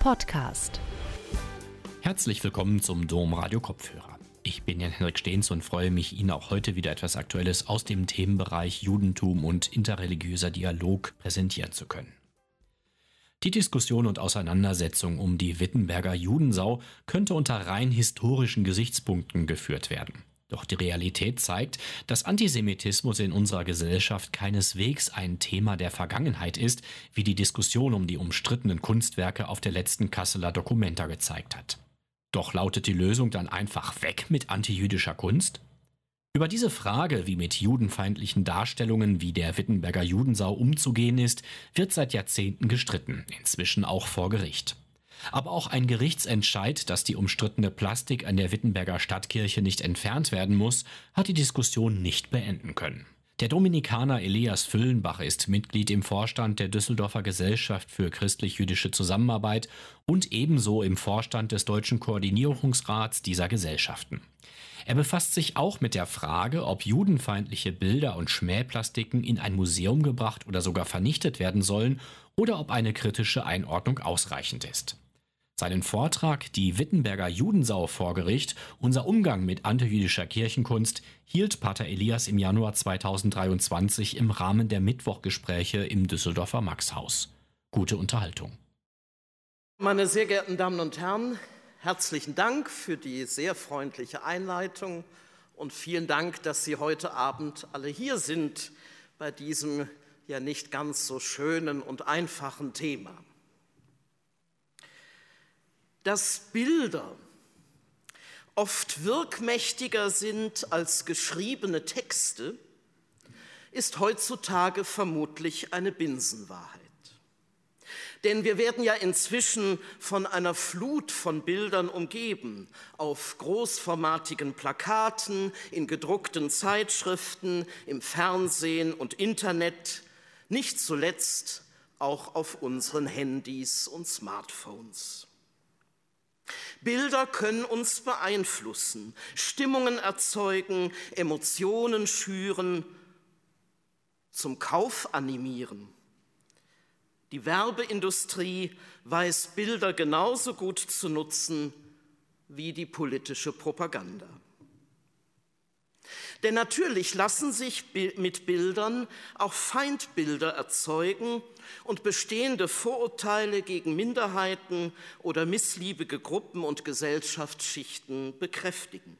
Podcast. Herzlich willkommen zum Dom Radio Kopfhörer. Ich bin Jan-Henrik Stehns und freue mich, Ihnen auch heute wieder etwas Aktuelles aus dem Themenbereich Judentum und interreligiöser Dialog präsentieren zu können. Die Diskussion und Auseinandersetzung um die Wittenberger Judensau könnte unter rein historischen Gesichtspunkten geführt werden. Doch die Realität zeigt, dass Antisemitismus in unserer Gesellschaft keineswegs ein Thema der Vergangenheit ist, wie die Diskussion um die umstrittenen Kunstwerke auf der letzten Kasseler Documenta gezeigt hat. Doch lautet die Lösung dann einfach weg mit antijüdischer Kunst? Über diese Frage, wie mit judenfeindlichen Darstellungen wie der Wittenberger Judensau umzugehen ist, wird seit Jahrzehnten gestritten, inzwischen auch vor Gericht. Aber auch ein Gerichtsentscheid, dass die umstrittene Plastik an der Wittenberger Stadtkirche nicht entfernt werden muss, hat die Diskussion nicht beenden können. Der Dominikaner Elias Füllenbach ist Mitglied im Vorstand der Düsseldorfer Gesellschaft für christlich-jüdische Zusammenarbeit und ebenso im Vorstand des Deutschen Koordinierungsrats dieser Gesellschaften. Er befasst sich auch mit der Frage, ob judenfeindliche Bilder und Schmähplastiken in ein Museum gebracht oder sogar vernichtet werden sollen oder ob eine kritische Einordnung ausreichend ist. Seinen Vortrag Die Wittenberger Judensau vor Gericht, unser Umgang mit antijüdischer Kirchenkunst, hielt Pater Elias im Januar 2023 im Rahmen der Mittwochgespräche im Düsseldorfer Maxhaus. Gute Unterhaltung. Meine sehr geehrten Damen und Herren, herzlichen Dank für die sehr freundliche Einleitung und vielen Dank, dass Sie heute Abend alle hier sind bei diesem ja nicht ganz so schönen und einfachen Thema dass Bilder oft wirkmächtiger sind als geschriebene Texte, ist heutzutage vermutlich eine Binsenwahrheit. Denn wir werden ja inzwischen von einer Flut von Bildern umgeben, auf großformatigen Plakaten, in gedruckten Zeitschriften, im Fernsehen und Internet, nicht zuletzt auch auf unseren Handys und Smartphones. Bilder können uns beeinflussen, Stimmungen erzeugen, Emotionen schüren, zum Kauf animieren. Die Werbeindustrie weiß Bilder genauso gut zu nutzen wie die politische Propaganda. Denn natürlich lassen sich mit Bildern auch Feindbilder erzeugen und bestehende Vorurteile gegen Minderheiten oder missliebige Gruppen und Gesellschaftsschichten bekräftigen.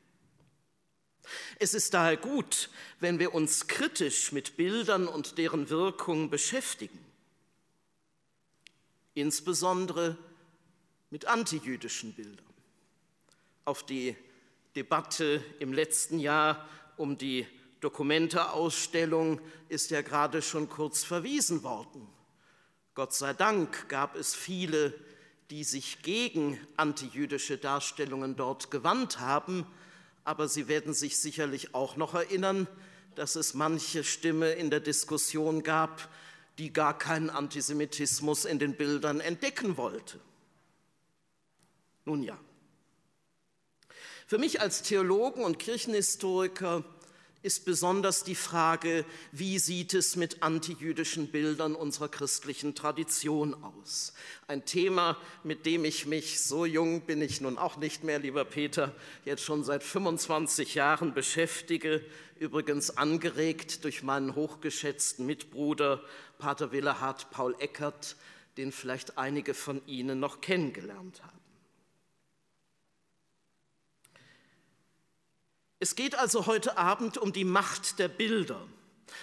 Es ist daher gut, wenn wir uns kritisch mit Bildern und deren Wirkung beschäftigen, insbesondere mit antijüdischen Bildern. Auf die Debatte im letzten Jahr um die Dokumenteausstellung ist ja gerade schon kurz verwiesen worden. Gott sei Dank gab es viele, die sich gegen antijüdische Darstellungen dort gewandt haben, aber Sie werden sich sicherlich auch noch erinnern, dass es manche Stimme in der Diskussion gab, die gar keinen Antisemitismus in den Bildern entdecken wollte. Nun ja. Für mich als Theologen und Kirchenhistoriker ist besonders die Frage, wie sieht es mit antijüdischen Bildern unserer christlichen Tradition aus? Ein Thema, mit dem ich mich, so jung bin ich nun auch nicht mehr, lieber Peter, jetzt schon seit 25 Jahren beschäftige, übrigens angeregt durch meinen hochgeschätzten Mitbruder Pater Willehard Paul Eckert, den vielleicht einige von Ihnen noch kennengelernt haben. Es geht also heute Abend um die Macht der Bilder,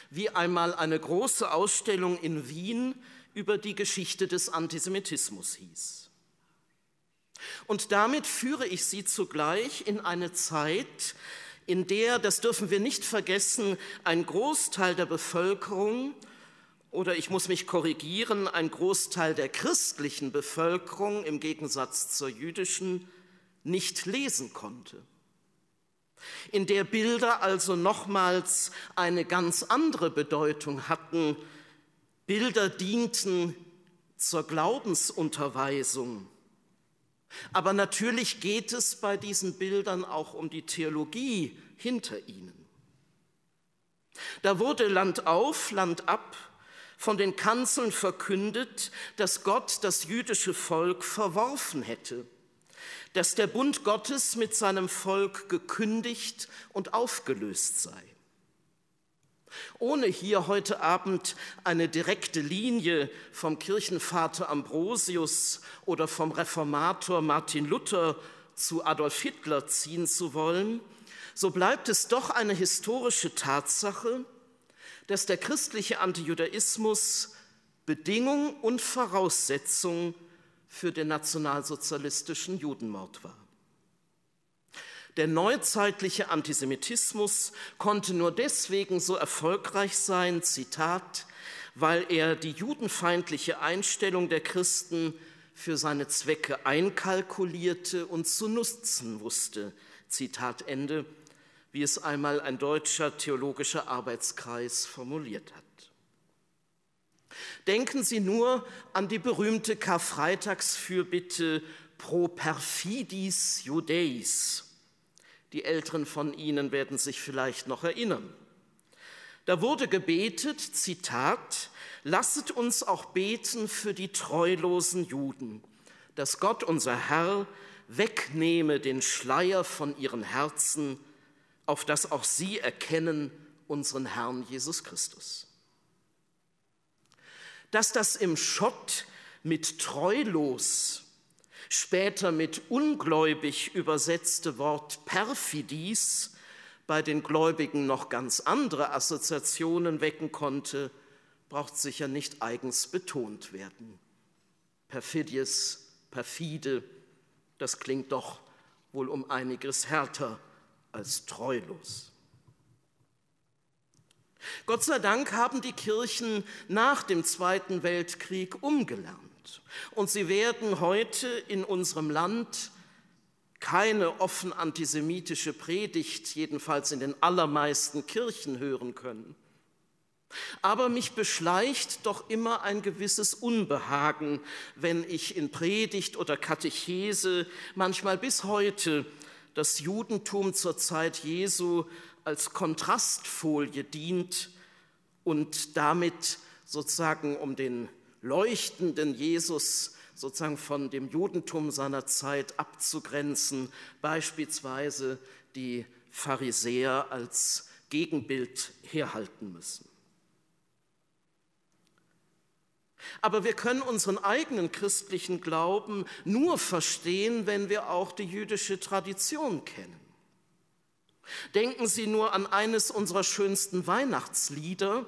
wie einmal eine große Ausstellung in Wien über die Geschichte des Antisemitismus hieß. Und damit führe ich Sie zugleich in eine Zeit, in der, das dürfen wir nicht vergessen, ein Großteil der Bevölkerung oder ich muss mich korrigieren, ein Großteil der christlichen Bevölkerung im Gegensatz zur jüdischen nicht lesen konnte in der Bilder also nochmals eine ganz andere Bedeutung hatten. Bilder dienten zur Glaubensunterweisung. Aber natürlich geht es bei diesen Bildern auch um die Theologie hinter ihnen. Da wurde Land auf, Land ab von den Kanzeln verkündet, dass Gott das jüdische Volk verworfen hätte, dass der Bund Gottes mit seinem Volk gekündigt und aufgelöst sei. Ohne hier heute Abend eine direkte Linie vom Kirchenvater Ambrosius oder vom Reformator Martin Luther zu Adolf Hitler ziehen zu wollen, so bleibt es doch eine historische Tatsache, dass der christliche Antijudaismus Bedingung und Voraussetzung für den nationalsozialistischen Judenmord war. Der neuzeitliche Antisemitismus konnte nur deswegen so erfolgreich sein, Zitat, weil er die judenfeindliche Einstellung der Christen für seine Zwecke einkalkulierte und zu nutzen wusste. Zitat Ende wie es einmal ein deutscher theologischer Arbeitskreis formuliert hat. Denken Sie nur an die berühmte Karfreitagsfürbitte Pro perfidis Judeis. Die Älteren von Ihnen werden sich vielleicht noch erinnern. Da wurde gebetet, Zitat, lasset uns auch beten für die treulosen Juden, dass Gott unser Herr wegnehme den Schleier von ihren Herzen auf das auch sie erkennen unseren Herrn Jesus Christus. Dass das im Schott mit treulos, später mit ungläubig übersetzte Wort perfidis bei den Gläubigen noch ganz andere Assoziationen wecken konnte, braucht sicher nicht eigens betont werden. Perfidies, perfide, das klingt doch wohl um einiges härter als treulos. Gott sei Dank haben die Kirchen nach dem Zweiten Weltkrieg umgelernt und sie werden heute in unserem Land keine offen antisemitische Predigt, jedenfalls in den allermeisten Kirchen hören können. Aber mich beschleicht doch immer ein gewisses Unbehagen, wenn ich in Predigt oder Katechese manchmal bis heute das Judentum zur Zeit Jesu als Kontrastfolie dient und damit sozusagen um den leuchtenden Jesus sozusagen von dem Judentum seiner Zeit abzugrenzen, beispielsweise die Pharisäer als Gegenbild herhalten müssen. Aber wir können unseren eigenen christlichen Glauben nur verstehen, wenn wir auch die jüdische Tradition kennen. Denken Sie nur an eines unserer schönsten Weihnachtslieder,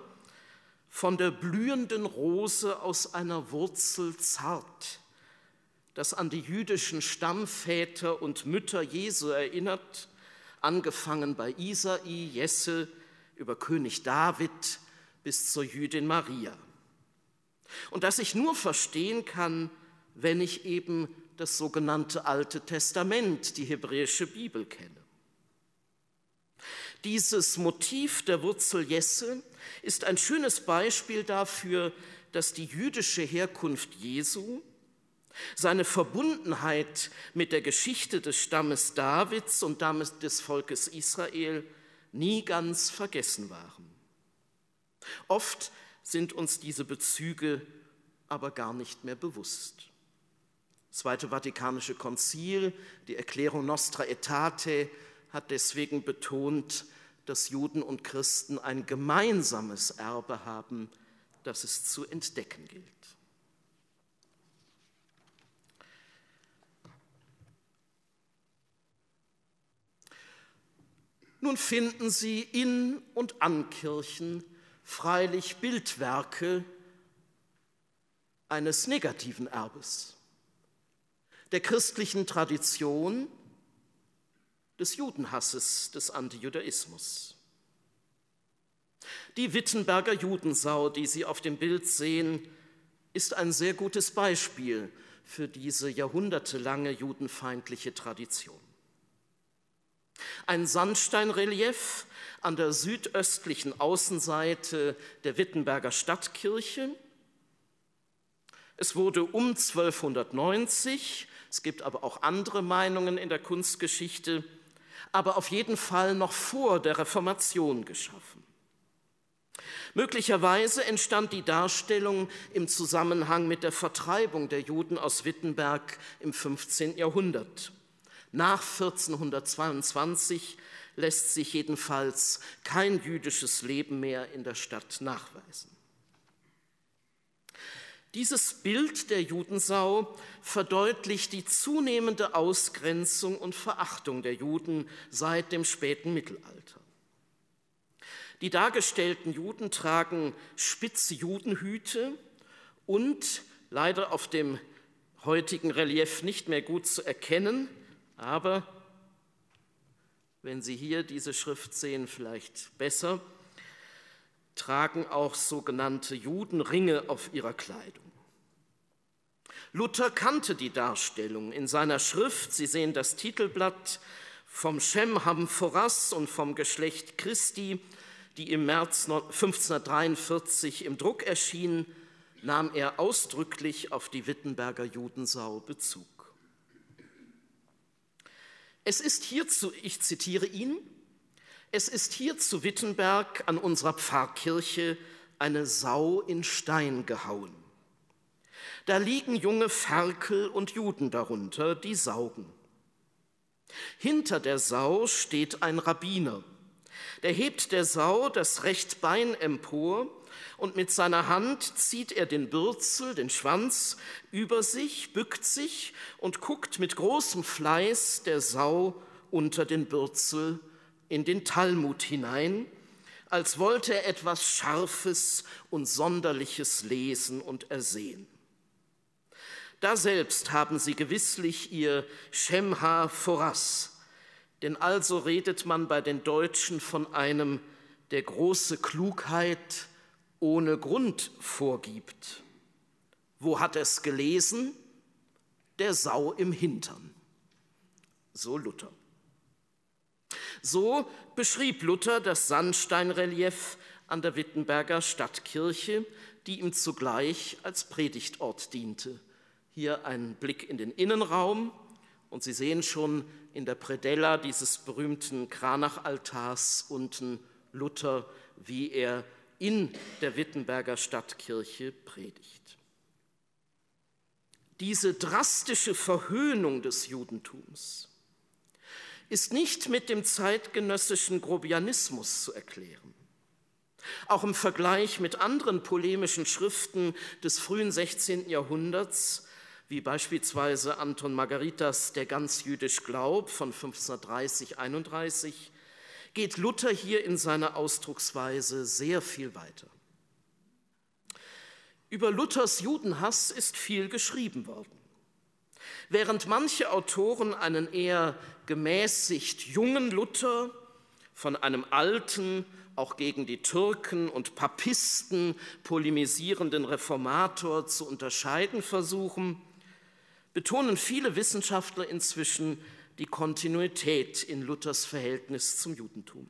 von der blühenden Rose aus einer Wurzel zart, das an die jüdischen Stammväter und Mütter Jesu erinnert, angefangen bei Isai, Jesse, über König David bis zur Jüdin Maria und das ich nur verstehen kann, wenn ich eben das sogenannte Alte Testament, die hebräische Bibel kenne. Dieses Motiv der Wurzel Jesse ist ein schönes Beispiel dafür, dass die jüdische Herkunft Jesu, seine Verbundenheit mit der Geschichte des Stammes Davids und damit des Volkes Israel nie ganz vergessen waren. Oft sind uns diese Bezüge aber gar nicht mehr bewusst. Das Zweite Vatikanische Konzil, die Erklärung Nostra Aetate, hat deswegen betont, dass Juden und Christen ein gemeinsames Erbe haben, das es zu entdecken gilt. Nun finden Sie in und an Kirchen freilich Bildwerke eines negativen Erbes, der christlichen Tradition, des Judenhasses, des Antijudaismus. Die Wittenberger Judensau, die Sie auf dem Bild sehen, ist ein sehr gutes Beispiel für diese jahrhundertelange judenfeindliche Tradition. Ein Sandsteinrelief an der südöstlichen Außenseite der Wittenberger Stadtkirche. Es wurde um 1290, es gibt aber auch andere Meinungen in der Kunstgeschichte, aber auf jeden Fall noch vor der Reformation geschaffen. Möglicherweise entstand die Darstellung im Zusammenhang mit der Vertreibung der Juden aus Wittenberg im 15. Jahrhundert. Nach 1422 lässt sich jedenfalls kein jüdisches Leben mehr in der Stadt nachweisen. Dieses Bild der Judensau verdeutlicht die zunehmende Ausgrenzung und Verachtung der Juden seit dem späten Mittelalter. Die dargestellten Juden tragen spitze Judenhüte und leider auf dem heutigen Relief nicht mehr gut zu erkennen, aber wenn Sie hier diese Schrift sehen, vielleicht besser, tragen auch sogenannte Judenringe auf ihrer Kleidung. Luther kannte die Darstellung in seiner Schrift, Sie sehen das Titelblatt, vom Shem Hamforas und vom Geschlecht Christi, die im März 1543 im Druck erschien, nahm er ausdrücklich auf die Wittenberger Judensau Bezug. Es ist hierzu, ich zitiere ihn, es ist hier zu Wittenberg an unserer Pfarrkirche eine Sau in Stein gehauen. Da liegen junge Ferkel und Juden darunter, die saugen. Hinter der Sau steht ein Rabbiner. Der hebt der Sau das rechte Bein empor und mit seiner Hand zieht er den Bürzel, den Schwanz, über sich, bückt sich und guckt mit großem Fleiß der Sau unter den Bürzel in den Talmud hinein, als wollte er etwas Scharfes und Sonderliches lesen und ersehen. Da selbst haben sie gewisslich ihr Shemha Foras, denn also redet man bei den Deutschen von einem, der große Klugheit ohne Grund vorgibt. Wo hat es gelesen? Der Sau im Hintern. So Luther. So beschrieb Luther das Sandsteinrelief an der Wittenberger Stadtkirche, die ihm zugleich als Predigtort diente. Hier ein Blick in den Innenraum und Sie sehen schon in der Predella dieses berühmten Kranachaltars unten Luther, wie er in der Wittenberger Stadtkirche predigt. Diese drastische Verhöhnung des Judentums ist nicht mit dem zeitgenössischen Grobianismus zu erklären. Auch im Vergleich mit anderen polemischen Schriften des frühen 16. Jahrhunderts, wie beispielsweise Anton Margaritas Der ganz jüdisch Glaub von 1530-31, geht Luther hier in seiner Ausdrucksweise sehr viel weiter. Über Luthers Judenhass ist viel geschrieben worden. Während manche Autoren einen eher gemäßigt jungen Luther von einem alten, auch gegen die Türken und Papisten polemisierenden Reformator zu unterscheiden versuchen, betonen viele Wissenschaftler inzwischen die Kontinuität in Luthers Verhältnis zum Judentum.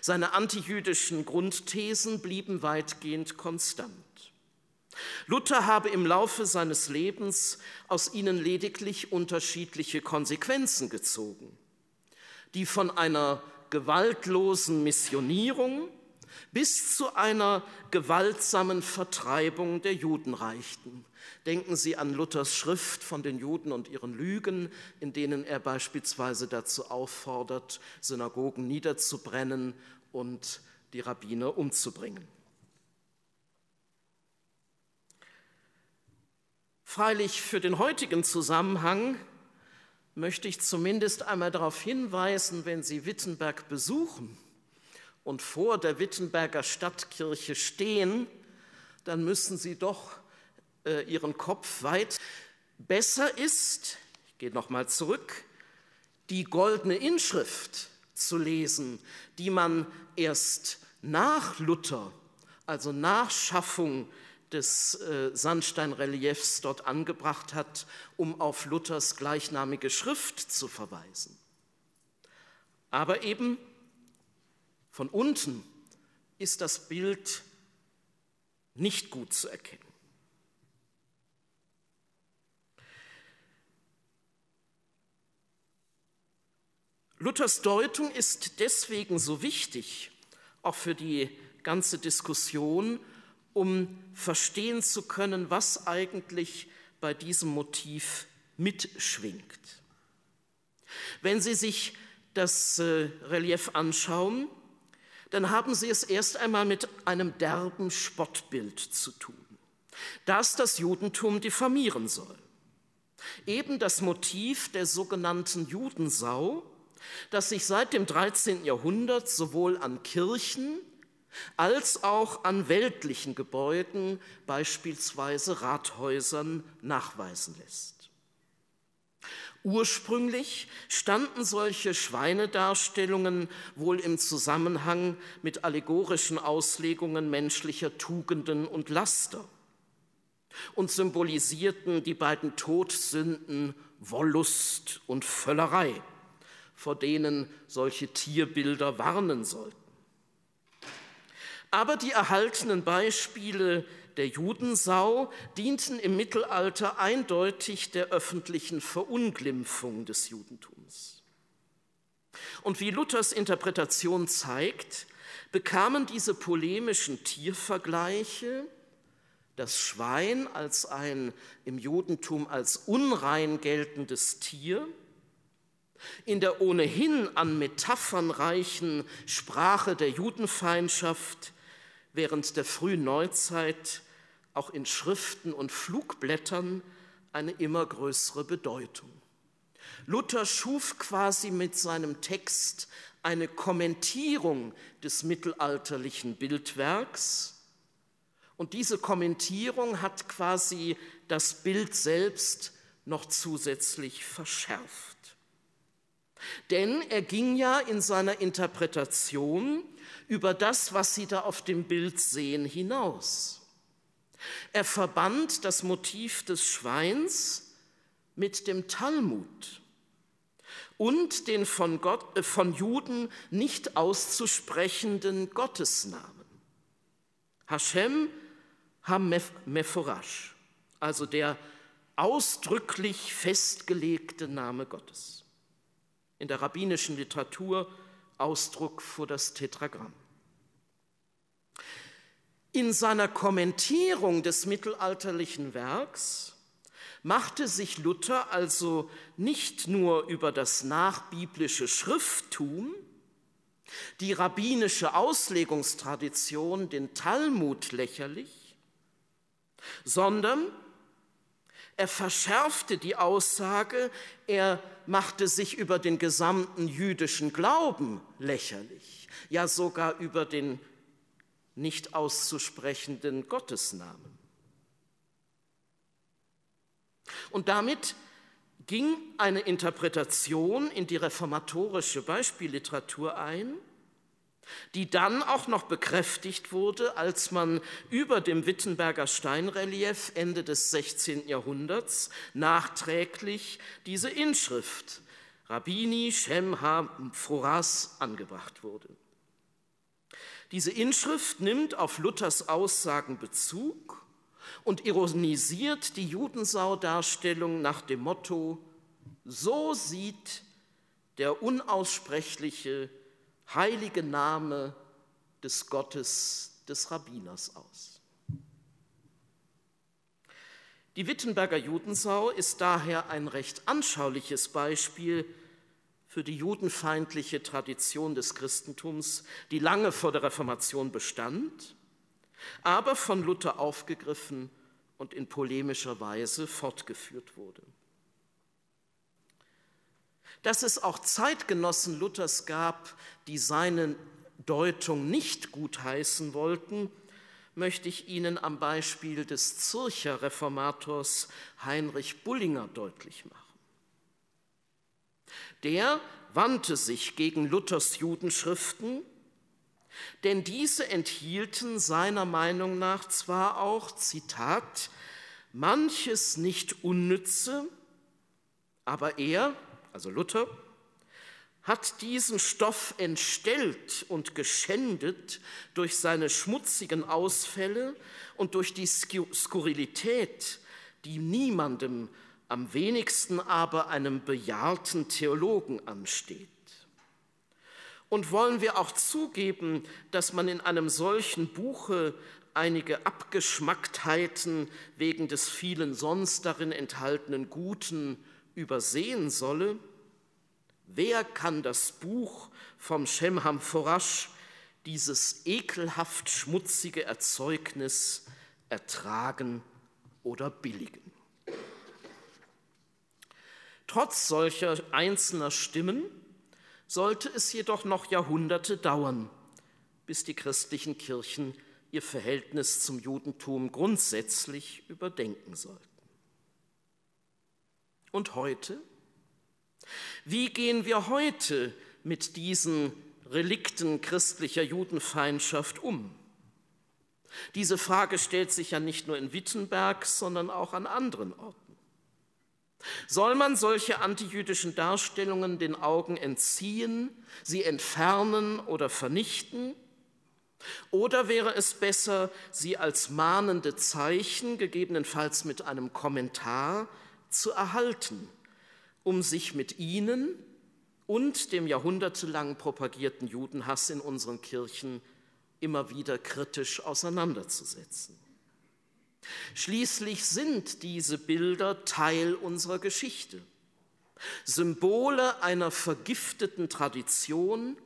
Seine antijüdischen Grundthesen blieben weitgehend konstant. Luther habe im Laufe seines Lebens aus ihnen lediglich unterschiedliche Konsequenzen gezogen, die von einer gewaltlosen Missionierung bis zu einer gewaltsamen Vertreibung der Juden reichten. Denken Sie an Luthers Schrift von den Juden und ihren Lügen, in denen er beispielsweise dazu auffordert, Synagogen niederzubrennen und die Rabbiner umzubringen. Freilich für den heutigen Zusammenhang möchte ich zumindest einmal darauf hinweisen, wenn Sie Wittenberg besuchen und vor der Wittenberger Stadtkirche stehen, dann müssen Sie doch äh, Ihren Kopf weit. Besser ist, ich gehe nochmal zurück, die goldene Inschrift zu lesen, die man erst nach Luther, also nach Schaffung des äh, Sandsteinreliefs dort angebracht hat, um auf Luthers gleichnamige Schrift zu verweisen. Aber eben von unten ist das Bild nicht gut zu erkennen. Luthers Deutung ist deswegen so wichtig, auch für die ganze Diskussion, um verstehen zu können, was eigentlich bei diesem Motiv mitschwingt. Wenn Sie sich das äh, Relief anschauen, dann haben Sie es erst einmal mit einem derben Spottbild zu tun, das das Judentum diffamieren soll. Eben das Motiv der sogenannten Judensau, das sich seit dem 13. Jahrhundert sowohl an Kirchen als auch an weltlichen Gebäuden, beispielsweise Rathäusern, nachweisen lässt. Ursprünglich standen solche Schweinedarstellungen wohl im Zusammenhang mit allegorischen Auslegungen menschlicher Tugenden und Laster und symbolisierten die beiden Todsünden Wollust und Völlerei, vor denen solche Tierbilder warnen sollten. Aber die erhaltenen Beispiele der Judensau dienten im Mittelalter eindeutig der öffentlichen Verunglimpfung des Judentums. Und wie Luthers Interpretation zeigt, bekamen diese polemischen Tiervergleiche das Schwein als ein im Judentum als unrein geltendes Tier, in der ohnehin an Metaphern reichen Sprache der Judenfeindschaft während der frühen Neuzeit auch in Schriften und Flugblättern eine immer größere Bedeutung. Luther schuf quasi mit seinem Text eine Kommentierung des mittelalterlichen Bildwerks, und diese Kommentierung hat quasi das Bild selbst noch zusätzlich verschärft. Denn er ging ja in seiner Interpretation über das, was Sie da auf dem Bild sehen, hinaus. Er verband das Motiv des Schweins mit dem Talmud und den von, Gott, äh, von Juden nicht auszusprechenden Gottesnamen. Hashem Hamephorash, also der ausdrücklich festgelegte Name Gottes. In der rabbinischen Literatur Ausdruck für das Tetragramm. In seiner Kommentierung des mittelalterlichen Werks machte sich Luther also nicht nur über das nachbiblische Schrifttum, die rabbinische Auslegungstradition, den Talmud lächerlich, sondern er verschärfte die Aussage, er machte sich über den gesamten jüdischen Glauben lächerlich, ja sogar über den nicht auszusprechenden Gottesnamen. Und damit ging eine Interpretation in die reformatorische Beispielliteratur ein, die dann auch noch bekräftigt wurde, als man über dem Wittenberger Steinrelief Ende des 16. Jahrhunderts nachträglich diese Inschrift Rabbini Shem Ha-Foras angebracht wurde. Diese Inschrift nimmt auf Luthers Aussagen Bezug und ironisiert die Judensau-Darstellung nach dem Motto, so sieht der unaussprechliche heilige Name des Gottes des Rabbiners aus. Die Wittenberger Judensau ist daher ein recht anschauliches Beispiel für die judenfeindliche Tradition des Christentums, die lange vor der Reformation bestand, aber von Luther aufgegriffen und in polemischer Weise fortgeführt wurde. Dass es auch Zeitgenossen Luthers gab, die seine Deutung nicht gutheißen wollten, möchte ich Ihnen am Beispiel des Zürcher Reformators Heinrich Bullinger deutlich machen. Der wandte sich gegen Luthers Judenschriften, denn diese enthielten seiner Meinung nach zwar auch, Zitat, manches nicht unnütze, aber er, also Luther, hat diesen Stoff entstellt und geschändet durch seine schmutzigen Ausfälle und durch die Skurrilität, die niemandem, am wenigsten aber einem bejahrten Theologen ansteht. Und wollen wir auch zugeben, dass man in einem solchen Buche einige Abgeschmacktheiten wegen des vielen sonst darin enthaltenen Guten übersehen solle? Wer kann das Buch vom Shemham Forash, dieses ekelhaft schmutzige Erzeugnis, ertragen oder billigen? Trotz solcher einzelner Stimmen sollte es jedoch noch Jahrhunderte dauern, bis die christlichen Kirchen ihr Verhältnis zum Judentum grundsätzlich überdenken sollten. Und heute? Wie gehen wir heute mit diesen Relikten christlicher Judenfeindschaft um? Diese Frage stellt sich ja nicht nur in Wittenberg, sondern auch an anderen Orten. Soll man solche antijüdischen Darstellungen den Augen entziehen, sie entfernen oder vernichten? Oder wäre es besser, sie als mahnende Zeichen, gegebenenfalls mit einem Kommentar, zu erhalten, um sich mit ihnen und dem jahrhundertelang propagierten Judenhass in unseren Kirchen immer wieder kritisch auseinanderzusetzen? Schließlich sind diese Bilder Teil unserer Geschichte, Symbole einer vergifteten Tradition,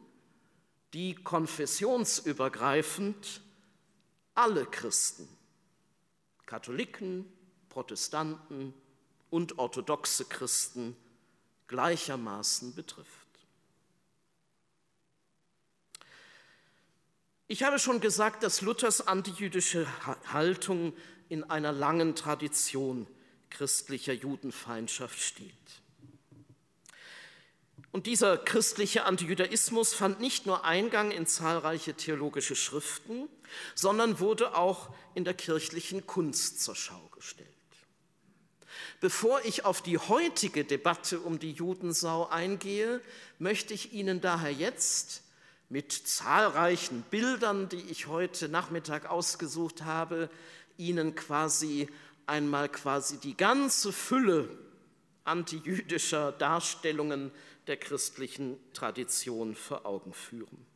die konfessionsübergreifend alle Christen, Katholiken, Protestanten und orthodoxe Christen gleichermaßen betrifft. Ich habe schon gesagt, dass Luthers antijüdische Haltung in einer langen Tradition christlicher Judenfeindschaft steht. Und dieser christliche Antijudaismus fand nicht nur Eingang in zahlreiche theologische Schriften, sondern wurde auch in der kirchlichen Kunst zur Schau gestellt. Bevor ich auf die heutige Debatte um die Judensau eingehe, möchte ich Ihnen daher jetzt mit zahlreichen Bildern, die ich heute Nachmittag ausgesucht habe, Ihnen quasi einmal quasi die ganze Fülle antijüdischer Darstellungen der christlichen Tradition vor Augen führen.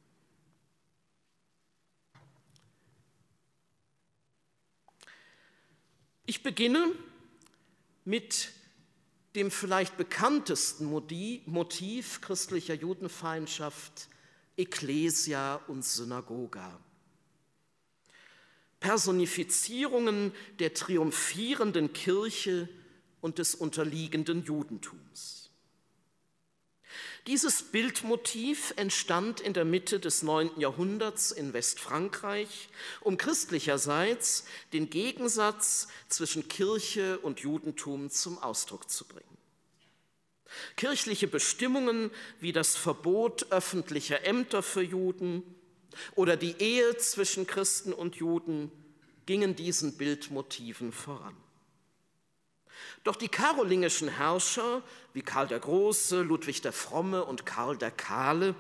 Ich beginne mit dem vielleicht bekanntesten Motiv christlicher Judenfeindschaft, Ecclesia und Synagoga. Personifizierungen der triumphierenden Kirche und des unterliegenden Judentums. Dieses Bildmotiv entstand in der Mitte des 9. Jahrhunderts in Westfrankreich, um christlicherseits den Gegensatz zwischen Kirche und Judentum zum Ausdruck zu bringen. Kirchliche Bestimmungen wie das Verbot öffentlicher Ämter für Juden oder die Ehe zwischen Christen und Juden gingen diesen Bildmotiven voran. Doch die karolingischen Herrscher wie Karl der Große, Ludwig der Fromme und Karl der Kahle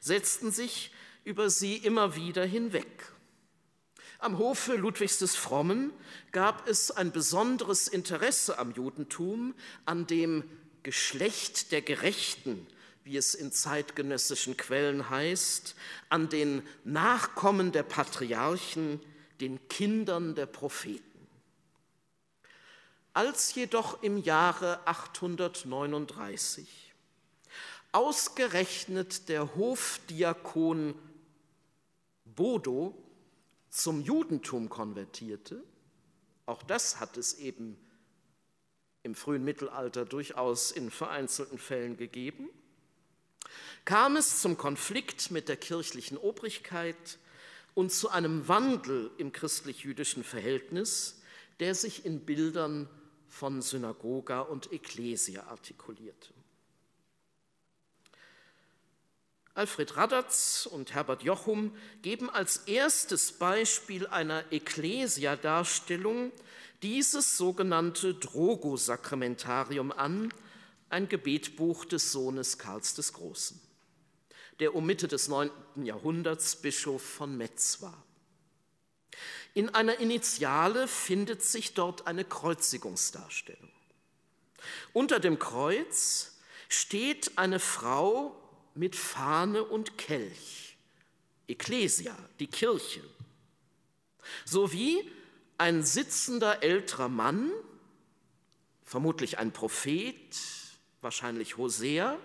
setzten sich über sie immer wieder hinweg. Am Hofe Ludwigs des Frommen gab es ein besonderes Interesse am Judentum, an dem Geschlecht der Gerechten, wie es in zeitgenössischen Quellen heißt, an den Nachkommen der Patriarchen, den Kindern der Propheten. Als jedoch im Jahre 839 ausgerechnet der Hofdiakon Bodo zum Judentum konvertierte, auch das hat es eben im frühen Mittelalter durchaus in vereinzelten Fällen gegeben, kam es zum Konflikt mit der kirchlichen Obrigkeit und zu einem Wandel im christlich-jüdischen Verhältnis, der sich in Bildern von Synagoga und Ekklesia artikulierte. Alfred Radatz und Herbert Jochum geben als erstes Beispiel einer Ekklesia-Darstellung dieses sogenannte Drogo-Sakramentarium an, ein Gebetbuch des Sohnes Karls des Großen, der um Mitte des 9. Jahrhunderts Bischof von Metz war. In einer Initiale findet sich dort eine Kreuzigungsdarstellung. Unter dem Kreuz steht eine Frau mit Fahne und Kelch, Ecclesia, die Kirche, sowie ein sitzender älterer Mann, vermutlich ein Prophet, wahrscheinlich Hosea.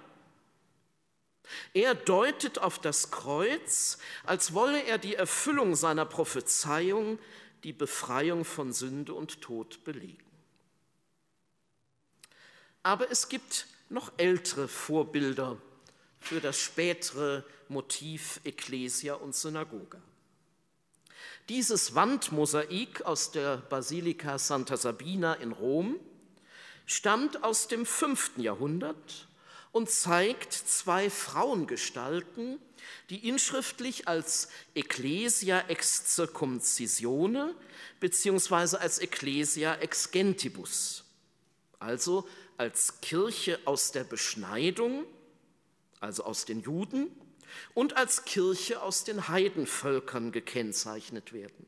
Er deutet auf das Kreuz, als wolle er die Erfüllung seiner Prophezeiung, die Befreiung von Sünde und Tod belegen. Aber es gibt noch ältere Vorbilder für das spätere Motiv Ecclesia und Synagoga. Dieses Wandmosaik aus der Basilika Santa Sabina in Rom stammt aus dem 5. Jahrhundert und zeigt zwei Frauengestalten, die inschriftlich als Ecclesia ex circumcisione bzw. als Ecclesia ex gentibus, also als Kirche aus der Beschneidung, also aus den Juden, und als Kirche aus den Heidenvölkern gekennzeichnet werden.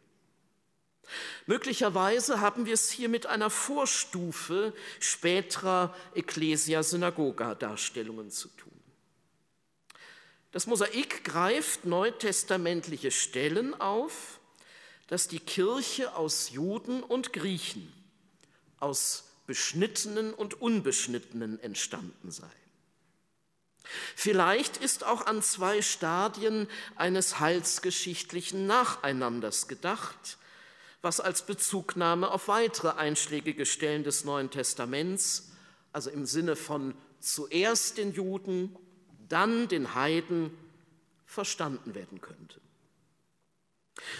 Möglicherweise haben wir es hier mit einer Vorstufe späterer Ecclesia-Synagoga-Darstellungen zu tun. Das Mosaik greift neutestamentliche Stellen auf, dass die Kirche aus Juden und Griechen, aus Beschnittenen und Unbeschnittenen entstanden sei. Vielleicht ist auch an zwei Stadien eines heilsgeschichtlichen Nacheinanders gedacht, was als Bezugnahme auf weitere einschlägige Stellen des Neuen Testaments, also im Sinne von zuerst den Juden, dann den Heiden, verstanden werden könnte.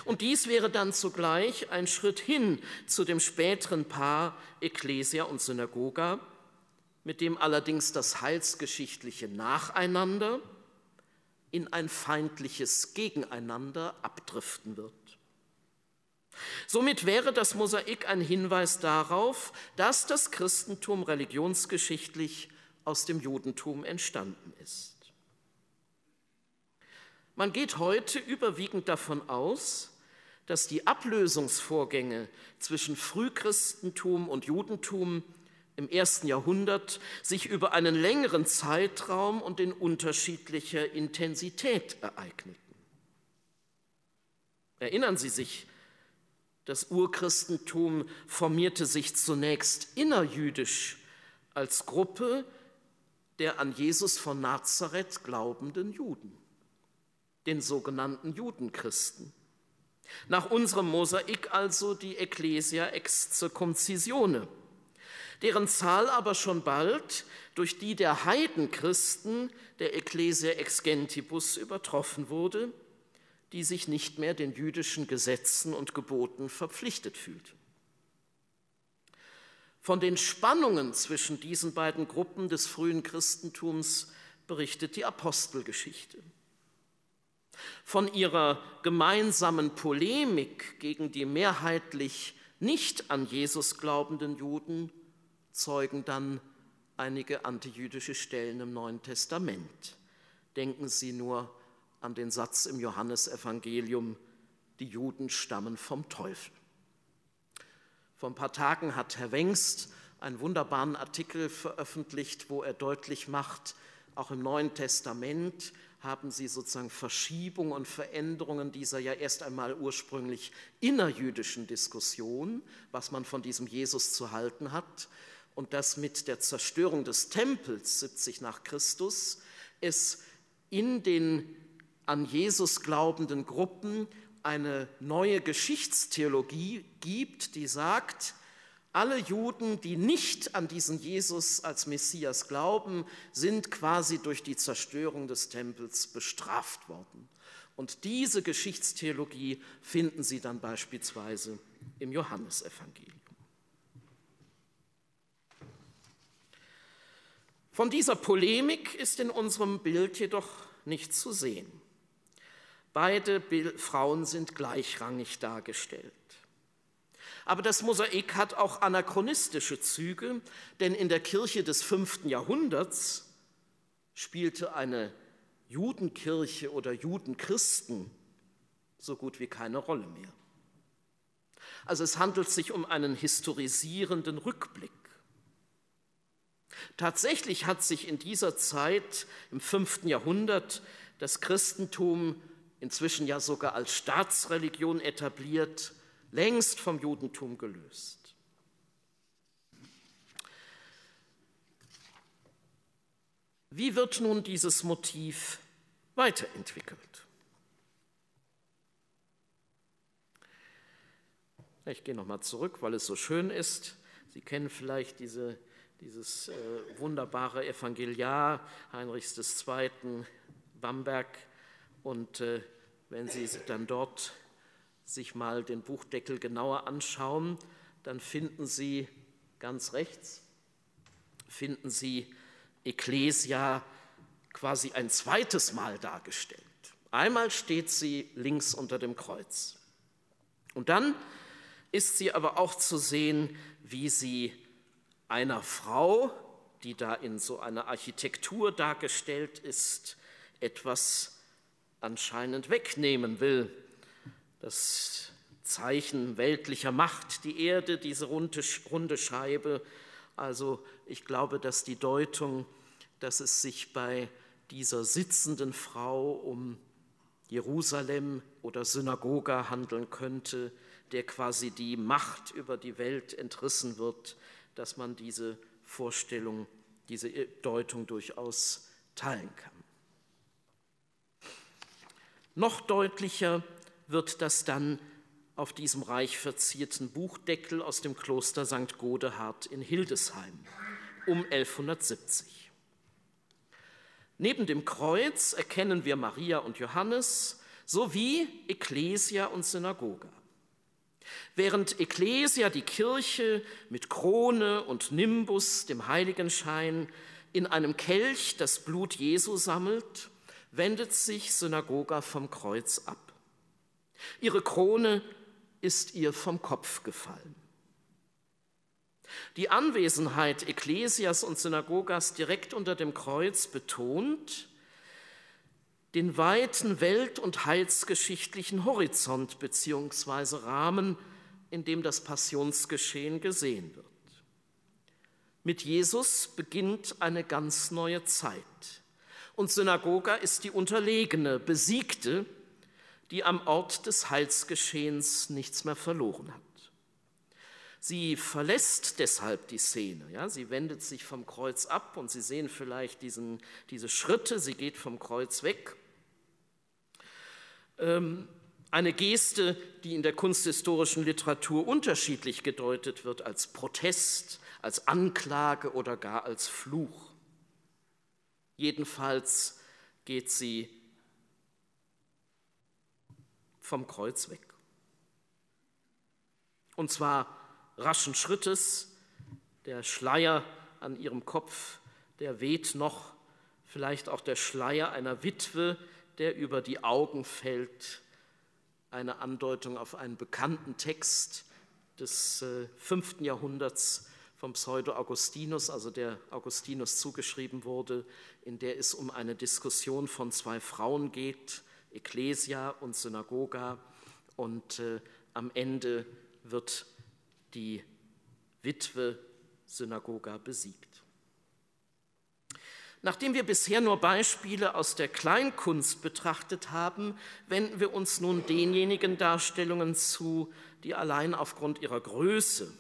Und dies wäre dann zugleich ein Schritt hin zu dem späteren Paar Ecclesia und Synagoga, mit dem allerdings das heilsgeschichtliche Nacheinander in ein feindliches Gegeneinander abdriften wird. Somit wäre das Mosaik ein Hinweis darauf, dass das Christentum religionsgeschichtlich aus dem Judentum entstanden ist. Man geht heute überwiegend davon aus, dass die Ablösungsvorgänge zwischen Frühchristentum und Judentum im ersten Jahrhundert sich über einen längeren Zeitraum und in unterschiedlicher Intensität ereigneten. Erinnern Sie sich, das Urchristentum formierte sich zunächst innerjüdisch als Gruppe der an Jesus von Nazareth glaubenden Juden, den sogenannten Judenchristen. Nach unserem Mosaik also die Ecclesia ex circumcisione deren Zahl aber schon bald durch die der Heidenchristen der Ecclesia ex gentibus übertroffen wurde, die sich nicht mehr den jüdischen Gesetzen und Geboten verpflichtet fühlte. Von den Spannungen zwischen diesen beiden Gruppen des frühen Christentums berichtet die Apostelgeschichte. Von ihrer gemeinsamen Polemik gegen die mehrheitlich nicht an Jesus glaubenden Juden zeugen dann einige antijüdische Stellen im Neuen Testament. Denken Sie nur an den Satz im Johannesevangelium, die Juden stammen vom Teufel. Vor ein paar Tagen hat Herr Wengst einen wunderbaren Artikel veröffentlicht, wo er deutlich macht, auch im Neuen Testament haben sie sozusagen Verschiebungen und Veränderungen dieser ja erst einmal ursprünglich innerjüdischen Diskussion, was man von diesem Jesus zu halten hat, und dass mit der Zerstörung des Tempels 70 nach Christus es in den an Jesus glaubenden Gruppen eine neue Geschichtstheologie gibt, die sagt, alle Juden, die nicht an diesen Jesus als Messias glauben, sind quasi durch die Zerstörung des Tempels bestraft worden. Und diese Geschichtstheologie finden Sie dann beispielsweise im Johannesevangelium. Von dieser Polemik ist in unserem Bild jedoch nichts zu sehen. Beide Frauen sind gleichrangig dargestellt. Aber das Mosaik hat auch anachronistische Züge, denn in der Kirche des fünften Jahrhunderts spielte eine Judenkirche oder Judenchristen so gut wie keine Rolle mehr. Also es handelt sich um einen historisierenden Rückblick. Tatsächlich hat sich in dieser Zeit, im fünften Jahrhundert, das Christentum inzwischen ja sogar als Staatsreligion etabliert, längst vom Judentum gelöst. Wie wird nun dieses Motiv weiterentwickelt? Ich gehe nochmal zurück, weil es so schön ist. Sie kennen vielleicht diese, dieses äh, wunderbare Evangeliar Heinrichs II. Bamberg. Und äh, wenn Sie dann dort sich mal den Buchdeckel genauer anschauen, dann finden Sie ganz rechts, finden Sie Ecclesia quasi ein zweites Mal dargestellt. Einmal steht sie links unter dem Kreuz. Und dann ist sie aber auch zu sehen, wie sie einer Frau, die da in so einer Architektur dargestellt ist, etwas anscheinend wegnehmen will. Das Zeichen weltlicher Macht, die Erde, diese runde, runde Scheibe. Also ich glaube, dass die Deutung, dass es sich bei dieser sitzenden Frau um Jerusalem oder Synagoga handeln könnte, der quasi die Macht über die Welt entrissen wird, dass man diese Vorstellung, diese Deutung durchaus teilen kann. Noch deutlicher wird das dann auf diesem reich verzierten Buchdeckel aus dem Kloster St. Godehard in Hildesheim um 1170. Neben dem Kreuz erkennen wir Maria und Johannes sowie Ekklesia und Synagoge. Während Ekklesia die Kirche mit Krone und Nimbus, dem Heiligenschein, in einem Kelch das Blut Jesu sammelt, wendet sich Synagoga vom Kreuz ab. Ihre Krone ist ihr vom Kopf gefallen. Die Anwesenheit Ekklesias und Synagogas direkt unter dem Kreuz betont den weiten welt- und heilsgeschichtlichen Horizont bzw. Rahmen, in dem das Passionsgeschehen gesehen wird. Mit Jesus beginnt eine ganz neue Zeit. Und Synagoga ist die unterlegene, besiegte, die am Ort des Heilsgeschehens nichts mehr verloren hat. Sie verlässt deshalb die Szene. Ja? Sie wendet sich vom Kreuz ab und Sie sehen vielleicht diesen, diese Schritte. Sie geht vom Kreuz weg. Ähm, eine Geste, die in der kunsthistorischen Literatur unterschiedlich gedeutet wird als Protest, als Anklage oder gar als Fluch. Jedenfalls geht sie vom Kreuz weg. Und zwar raschen Schrittes, der Schleier an ihrem Kopf, der weht noch, vielleicht auch der Schleier einer Witwe, der über die Augen fällt, eine Andeutung auf einen bekannten Text des äh, fünften Jahrhunderts vom Pseudo-Augustinus, also der Augustinus zugeschrieben wurde, in der es um eine Diskussion von zwei Frauen geht, Ecclesia und Synagoga. Und äh, am Ende wird die Witwe Synagoga besiegt. Nachdem wir bisher nur Beispiele aus der Kleinkunst betrachtet haben, wenden wir uns nun denjenigen Darstellungen zu, die allein aufgrund ihrer Größe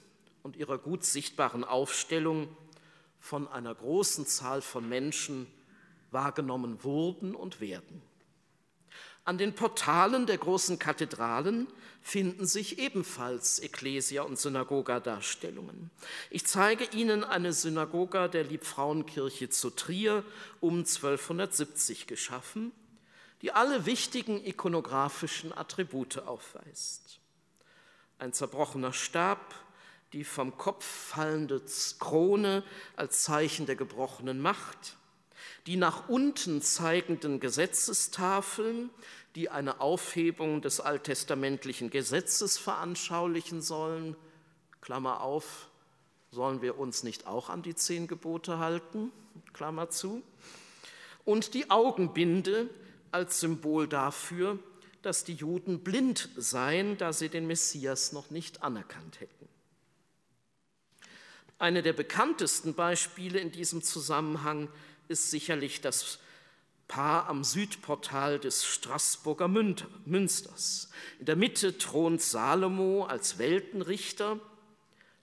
und ihrer gut sichtbaren Aufstellung von einer großen Zahl von Menschen wahrgenommen wurden und werden. An den Portalen der großen Kathedralen finden sich ebenfalls Ekklesia- und Synagoga-Darstellungen. Ich zeige Ihnen eine Synagoga der Liebfrauenkirche zu Trier um 1270 geschaffen, die alle wichtigen ikonografischen Attribute aufweist. Ein zerbrochener Stab, die vom Kopf fallende Krone als Zeichen der gebrochenen Macht, die nach unten zeigenden Gesetzestafeln, die eine Aufhebung des alttestamentlichen Gesetzes veranschaulichen sollen, Klammer auf, sollen wir uns nicht auch an die zehn Gebote halten, Klammer zu, und die Augenbinde als Symbol dafür, dass die Juden blind seien, da sie den Messias noch nicht anerkannt hätten. Eine der bekanntesten Beispiele in diesem Zusammenhang ist sicherlich das Paar am Südportal des Straßburger Münsters. In der Mitte thront Salomo als Weltenrichter,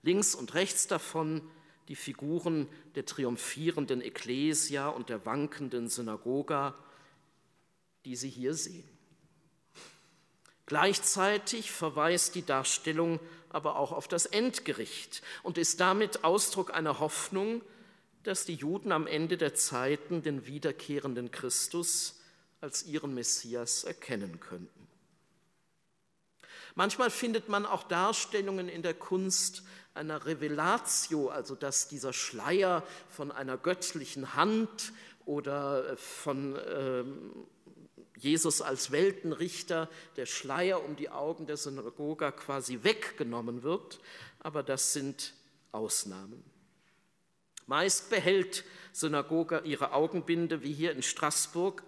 links und rechts davon die Figuren der triumphierenden Ekklesia und der wankenden Synagoga, die Sie hier sehen. Gleichzeitig verweist die Darstellung aber auch auf das Endgericht und ist damit Ausdruck einer Hoffnung, dass die Juden am Ende der Zeiten den wiederkehrenden Christus als ihren Messias erkennen könnten. Manchmal findet man auch Darstellungen in der Kunst einer Revelatio, also dass dieser Schleier von einer göttlichen Hand oder von ähm, Jesus als Weltenrichter, der Schleier um die Augen der Synagoga quasi weggenommen wird, aber das sind Ausnahmen. Meist behält Synagoga ihre Augenbinde, wie hier in Straßburg,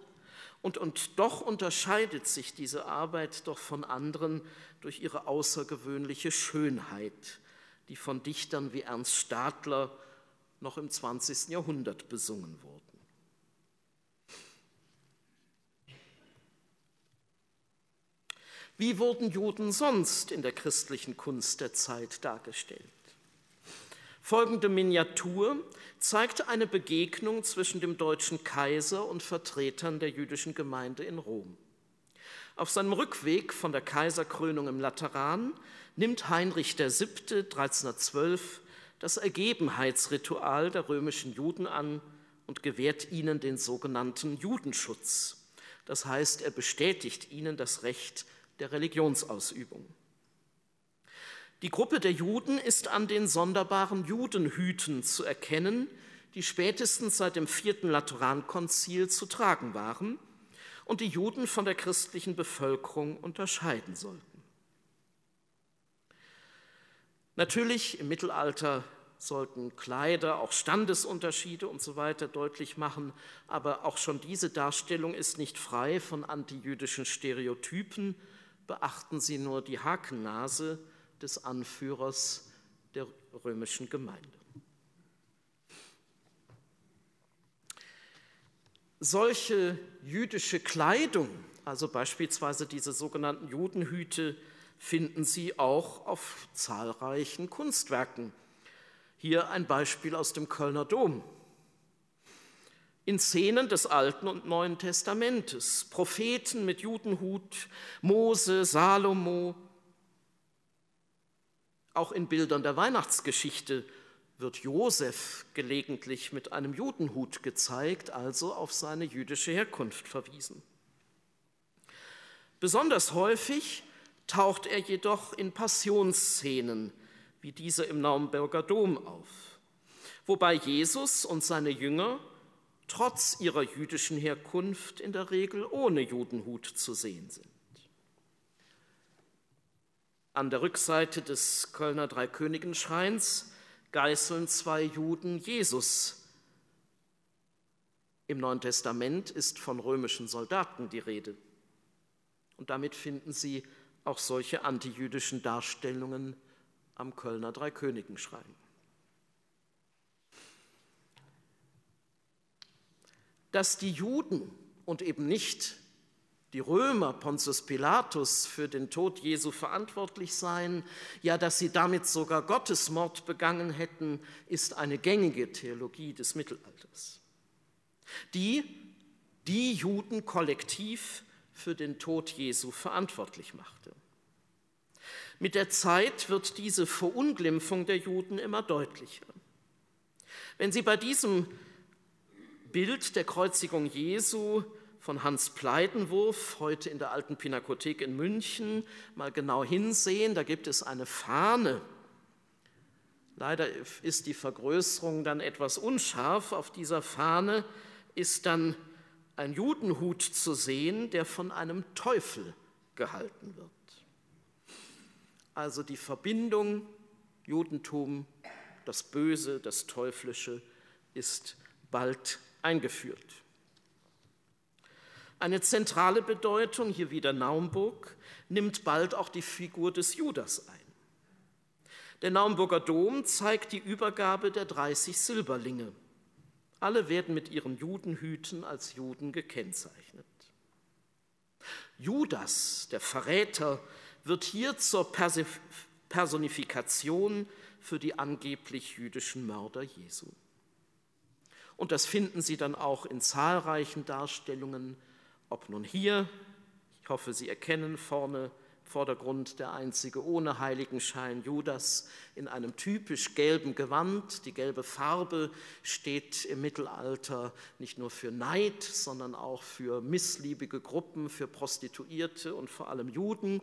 und, und doch unterscheidet sich diese Arbeit doch von anderen durch ihre außergewöhnliche Schönheit, die von Dichtern wie Ernst Stadler noch im 20. Jahrhundert besungen wurde. Wie wurden Juden sonst in der christlichen Kunst der Zeit dargestellt? Folgende Miniatur zeigt eine Begegnung zwischen dem deutschen Kaiser und Vertretern der jüdischen Gemeinde in Rom. Auf seinem Rückweg von der Kaiserkrönung im Lateran nimmt Heinrich VII. 1312 das Ergebenheitsritual der römischen Juden an und gewährt ihnen den sogenannten Judenschutz. Das heißt, er bestätigt ihnen das Recht der Religionsausübung. Die Gruppe der Juden ist an den sonderbaren Judenhüten zu erkennen, die spätestens seit dem vierten Laterankonzil zu tragen waren und die Juden von der christlichen Bevölkerung unterscheiden sollten. Natürlich im Mittelalter sollten Kleider auch Standesunterschiede und so weiter deutlich machen, aber auch schon diese Darstellung ist nicht frei von antijüdischen Stereotypen beachten Sie nur die Hakennase des Anführers der römischen Gemeinde. Solche jüdische Kleidung, also beispielsweise diese sogenannten Judenhüte, finden Sie auch auf zahlreichen Kunstwerken. Hier ein Beispiel aus dem Kölner Dom in Szenen des Alten und Neuen Testamentes, Propheten mit Judenhut, Mose, Salomo. Auch in Bildern der Weihnachtsgeschichte wird Josef gelegentlich mit einem Judenhut gezeigt, also auf seine jüdische Herkunft verwiesen. Besonders häufig taucht er jedoch in Passionsszenen wie diese im Naumburger Dom auf, wobei Jesus und seine Jünger trotz ihrer jüdischen Herkunft in der Regel ohne Judenhut zu sehen sind. An der Rückseite des Kölner Dreikönigenschreins geißeln zwei Juden Jesus. Im Neuen Testament ist von römischen Soldaten die Rede. Und damit finden Sie auch solche antijüdischen Darstellungen am Kölner Dreikönigenschrein. Dass die Juden und eben nicht die Römer, Pontius Pilatus, für den Tod Jesu verantwortlich seien, ja, dass sie damit sogar Gottesmord begangen hätten, ist eine gängige Theologie des Mittelalters, die die Juden kollektiv für den Tod Jesu verantwortlich machte. Mit der Zeit wird diese Verunglimpfung der Juden immer deutlicher. Wenn Sie bei diesem Bild der Kreuzigung Jesu von Hans Pleidenwurf, heute in der Alten Pinakothek in München, mal genau hinsehen. Da gibt es eine Fahne. Leider ist die Vergrößerung dann etwas unscharf. Auf dieser Fahne ist dann ein Judenhut zu sehen, der von einem Teufel gehalten wird. Also die Verbindung Judentum, das Böse, das Teuflische ist bald eingeführt. Eine zentrale Bedeutung, hier wieder Naumburg, nimmt bald auch die Figur des Judas ein. Der Naumburger Dom zeigt die Übergabe der 30 Silberlinge. Alle werden mit ihren Judenhüten als Juden gekennzeichnet. Judas, der Verräter, wird hier zur Personifikation für die angeblich jüdischen Mörder Jesu. Und das finden Sie dann auch in zahlreichen Darstellungen, ob nun hier, ich hoffe, Sie erkennen vorne Vordergrund der einzige ohne Heiligenschein Judas in einem typisch gelben Gewand. Die gelbe Farbe steht im Mittelalter nicht nur für Neid, sondern auch für missliebige Gruppen, für Prostituierte und vor allem Juden.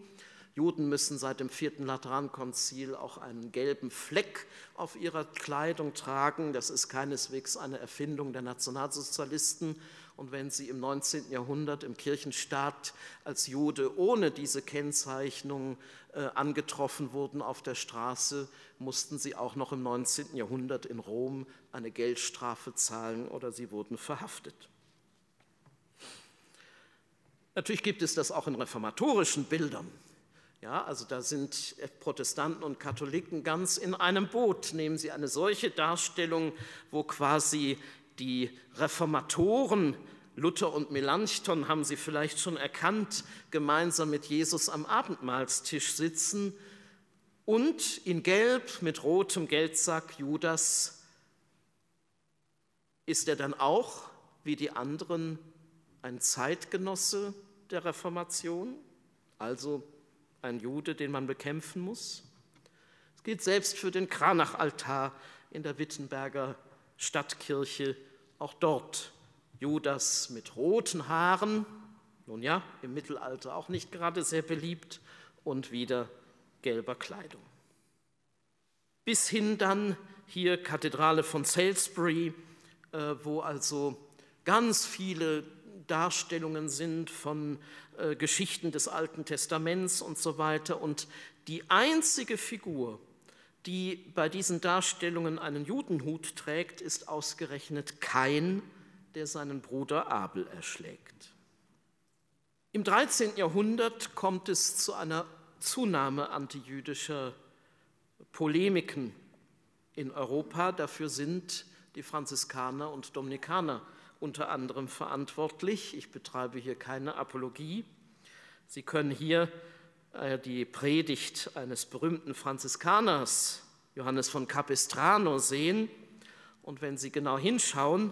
Juden müssen seit dem vierten Laterankonzil auch einen gelben Fleck auf ihrer Kleidung tragen. Das ist keineswegs eine Erfindung der Nationalsozialisten, und wenn sie im 19. Jahrhundert im Kirchenstaat als Jude ohne diese Kennzeichnung äh, angetroffen wurden auf der Straße, mussten sie auch noch im 19. Jahrhundert in Rom eine Geldstrafe zahlen oder sie wurden verhaftet. Natürlich gibt es das auch in reformatorischen Bildern. Ja, also da sind Protestanten und Katholiken ganz in einem Boot. Nehmen Sie eine solche Darstellung, wo quasi die Reformatoren Luther und Melanchthon haben Sie vielleicht schon erkannt, gemeinsam mit Jesus am Abendmahlstisch sitzen und in Gelb mit rotem Geldsack Judas ist er dann auch wie die anderen ein Zeitgenosse der Reformation, also ein Jude, den man bekämpfen muss. Es gilt selbst für den Kranachaltar in der Wittenberger Stadtkirche auch dort Judas mit roten Haaren, nun ja, im Mittelalter auch nicht gerade sehr beliebt, und wieder gelber Kleidung. Bis hin dann hier Kathedrale von Salisbury, äh, wo also ganz viele Darstellungen sind von äh, Geschichten des Alten Testaments und so weiter. Und die einzige Figur, die bei diesen Darstellungen einen Judenhut trägt, ist ausgerechnet Kain, der seinen Bruder Abel erschlägt. Im 13. Jahrhundert kommt es zu einer Zunahme antijüdischer Polemiken in Europa. Dafür sind die Franziskaner und Dominikaner unter anderem verantwortlich. Ich betreibe hier keine Apologie. Sie können hier äh, die Predigt eines berühmten Franziskaners, Johannes von Capistrano, sehen. Und wenn Sie genau hinschauen,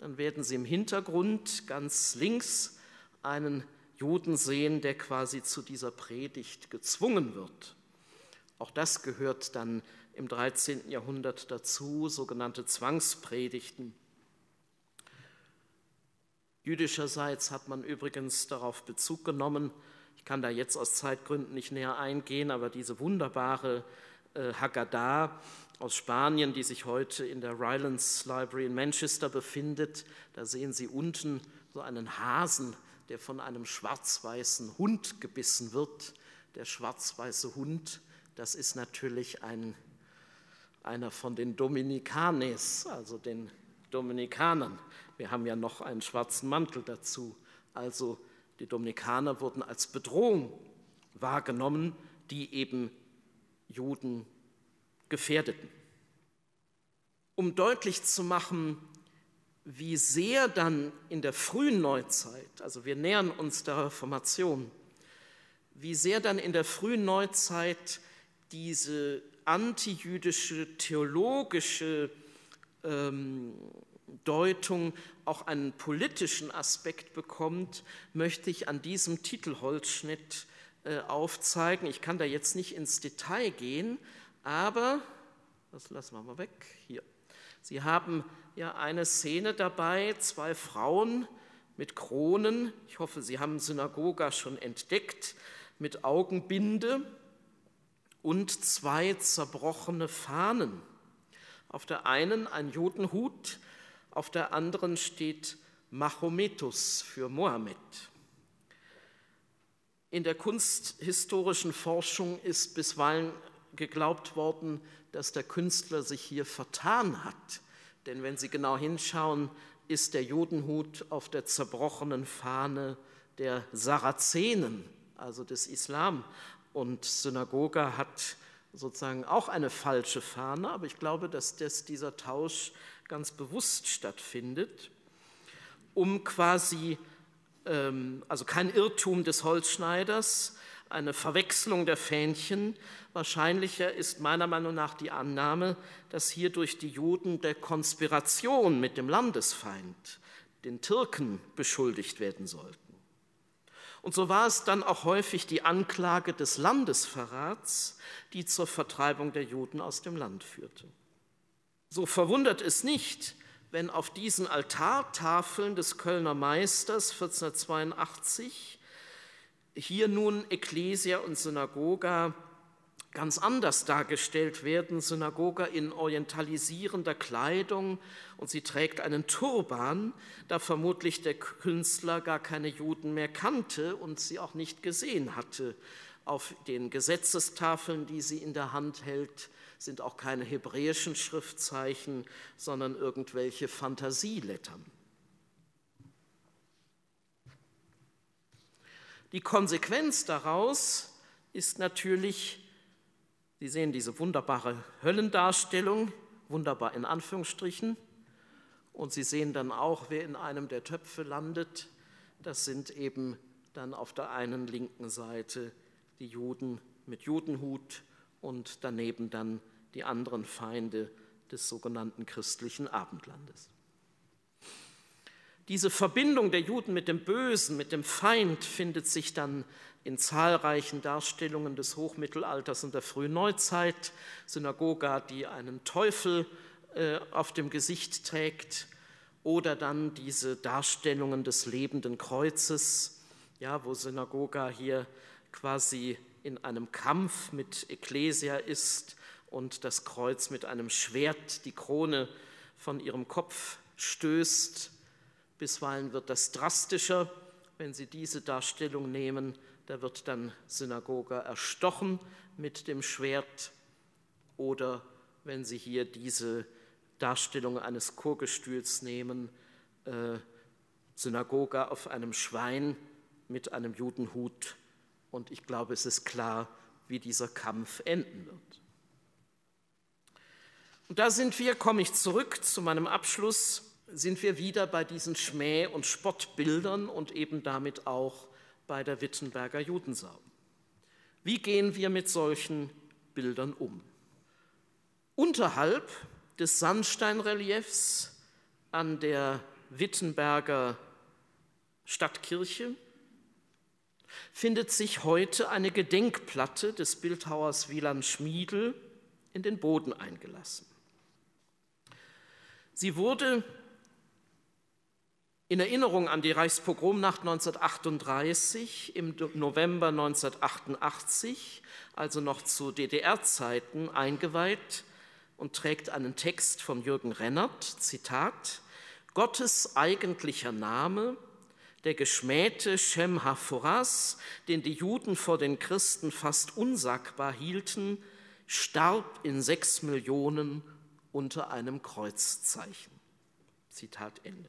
dann werden Sie im Hintergrund ganz links einen Juden sehen, der quasi zu dieser Predigt gezwungen wird. Auch das gehört dann im 13. Jahrhundert dazu, sogenannte Zwangspredigten. Jüdischerseits hat man übrigens darauf Bezug genommen, ich kann da jetzt aus Zeitgründen nicht näher eingehen, aber diese wunderbare äh, Haggadah aus Spanien, die sich heute in der Rylands Library in Manchester befindet, da sehen Sie unten so einen Hasen, der von einem schwarz-weißen Hund gebissen wird. Der schwarz-weiße Hund, das ist natürlich ein, einer von den Dominikanes, also den Dominikanern. Wir haben ja noch einen schwarzen Mantel dazu. Also die Dominikaner wurden als Bedrohung wahrgenommen, die eben Juden gefährdeten. Um deutlich zu machen, wie sehr dann in der frühen Neuzeit, also wir nähern uns der Reformation, wie sehr dann in der frühen Neuzeit diese antijüdische theologische ähm, Deutung auch einen politischen Aspekt bekommt, möchte ich an diesem Titelholzschnitt äh, aufzeigen. Ich kann da jetzt nicht ins Detail gehen, aber, das lassen wir mal weg, hier. Sie haben ja eine Szene dabei, zwei Frauen mit Kronen, ich hoffe, Sie haben Synagoga schon entdeckt, mit Augenbinde und zwei zerbrochene Fahnen. Auf der einen ein Judenhut, auf der anderen steht Mahometus für Mohammed. In der kunsthistorischen Forschung ist bisweilen geglaubt worden, dass der Künstler sich hier vertan hat. Denn wenn Sie genau hinschauen, ist der Judenhut auf der zerbrochenen Fahne der Sarazenen, also des Islam. Und Synagoga hat sozusagen auch eine falsche Fahne, aber ich glaube, dass das, dieser Tausch ganz bewusst stattfindet, um quasi, ähm, also kein Irrtum des Holzschneiders, eine Verwechslung der Fähnchen. Wahrscheinlicher ist meiner Meinung nach die Annahme, dass hier durch die Juden der Konspiration mit dem Landesfeind, den Türken, beschuldigt werden sollten. Und so war es dann auch häufig die Anklage des Landesverrats, die zur Vertreibung der Juden aus dem Land führte. So verwundert es nicht, wenn auf diesen Altartafeln des Kölner Meisters 1482 hier nun Ekklesia und Synagoga ganz anders dargestellt werden. Synagoga in orientalisierender Kleidung und sie trägt einen Turban, da vermutlich der Künstler gar keine Juden mehr kannte und sie auch nicht gesehen hatte. Auf den Gesetzestafeln, die sie in der Hand hält, sind auch keine hebräischen Schriftzeichen, sondern irgendwelche Fantasielettern. Die Konsequenz daraus ist natürlich Sie sehen diese wunderbare Höllendarstellung, wunderbar in Anführungsstrichen. Und Sie sehen dann auch, wer in einem der Töpfe landet. Das sind eben dann auf der einen linken Seite die Juden mit Judenhut und daneben dann die anderen Feinde des sogenannten christlichen Abendlandes. Diese Verbindung der Juden mit dem Bösen, mit dem Feind findet sich dann in zahlreichen Darstellungen des Hochmittelalters und der frühen Neuzeit. Synagoga, die einen Teufel äh, auf dem Gesicht trägt, oder dann diese Darstellungen des lebenden Kreuzes, ja, wo Synagoga hier quasi in einem Kampf mit Ekklesia ist und das Kreuz mit einem Schwert die Krone von ihrem Kopf stößt Bisweilen wird das drastischer, wenn Sie diese Darstellung nehmen. Da wird dann Synagoge erstochen mit dem Schwert. Oder wenn Sie hier diese Darstellung eines Chorgestühls nehmen, äh, Synagoge auf einem Schwein mit einem Judenhut. Und ich glaube, es ist klar, wie dieser Kampf enden wird. Und da sind wir, komme ich zurück zu meinem Abschluss, sind wir wieder bei diesen Schmäh- und Spottbildern und eben damit auch bei der Wittenberger Judensau. Wie gehen wir mit solchen Bildern um? Unterhalb des Sandsteinreliefs an der Wittenberger Stadtkirche findet sich heute eine Gedenkplatte des Bildhauers Wieland Schmiedel in den Boden eingelassen. Sie wurde in Erinnerung an die Reichspogromnacht 1938 im November 1988, also noch zu DDR-Zeiten, eingeweiht und trägt einen Text von Jürgen Rennert, Zitat, Gottes eigentlicher Name, der geschmähte Shem HaForas, den die Juden vor den Christen fast unsagbar hielten, starb in sechs Millionen unter einem Kreuzzeichen. Zitat Ende.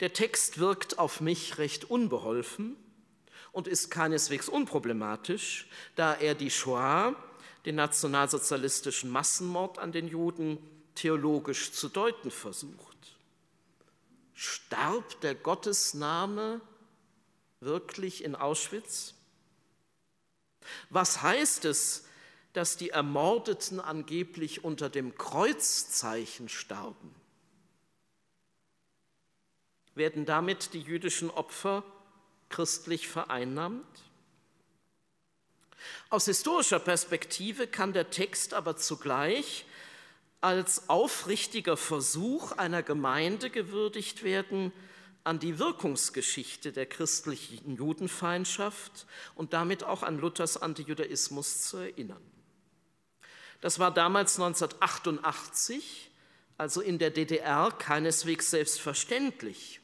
Der Text wirkt auf mich recht unbeholfen und ist keineswegs unproblematisch, da er die Shoah, den nationalsozialistischen Massenmord an den Juden, theologisch zu deuten versucht. Starb der Gottesname wirklich in Auschwitz? Was heißt es, dass die Ermordeten angeblich unter dem Kreuzzeichen starben? Werden damit die jüdischen Opfer christlich vereinnahmt? Aus historischer Perspektive kann der Text aber zugleich als aufrichtiger Versuch einer Gemeinde gewürdigt werden, an die Wirkungsgeschichte der christlichen Judenfeindschaft und damit auch an Luthers Antijudaismus zu erinnern. Das war damals 1988, also in der DDR, keineswegs selbstverständlich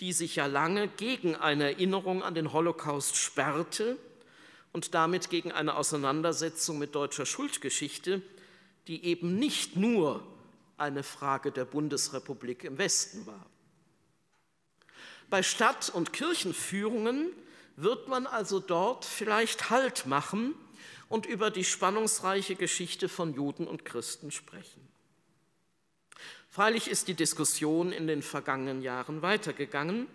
die sich ja lange gegen eine Erinnerung an den Holocaust sperrte und damit gegen eine Auseinandersetzung mit deutscher Schuldgeschichte, die eben nicht nur eine Frage der Bundesrepublik im Westen war. Bei Stadt- und Kirchenführungen wird man also dort vielleicht Halt machen und über die spannungsreiche Geschichte von Juden und Christen sprechen. Freilich ist die Diskussion in den vergangenen Jahren weitergegangen,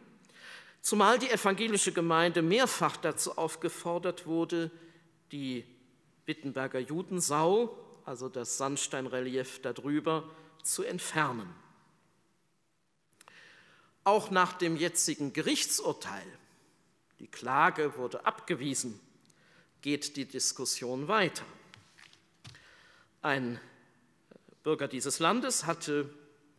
zumal die evangelische Gemeinde mehrfach dazu aufgefordert wurde, die Wittenberger Judensau, also das Sandsteinrelief darüber, zu entfernen. Auch nach dem jetzigen Gerichtsurteil, die Klage wurde abgewiesen, geht die Diskussion weiter. Ein Bürger dieses Landes hatte,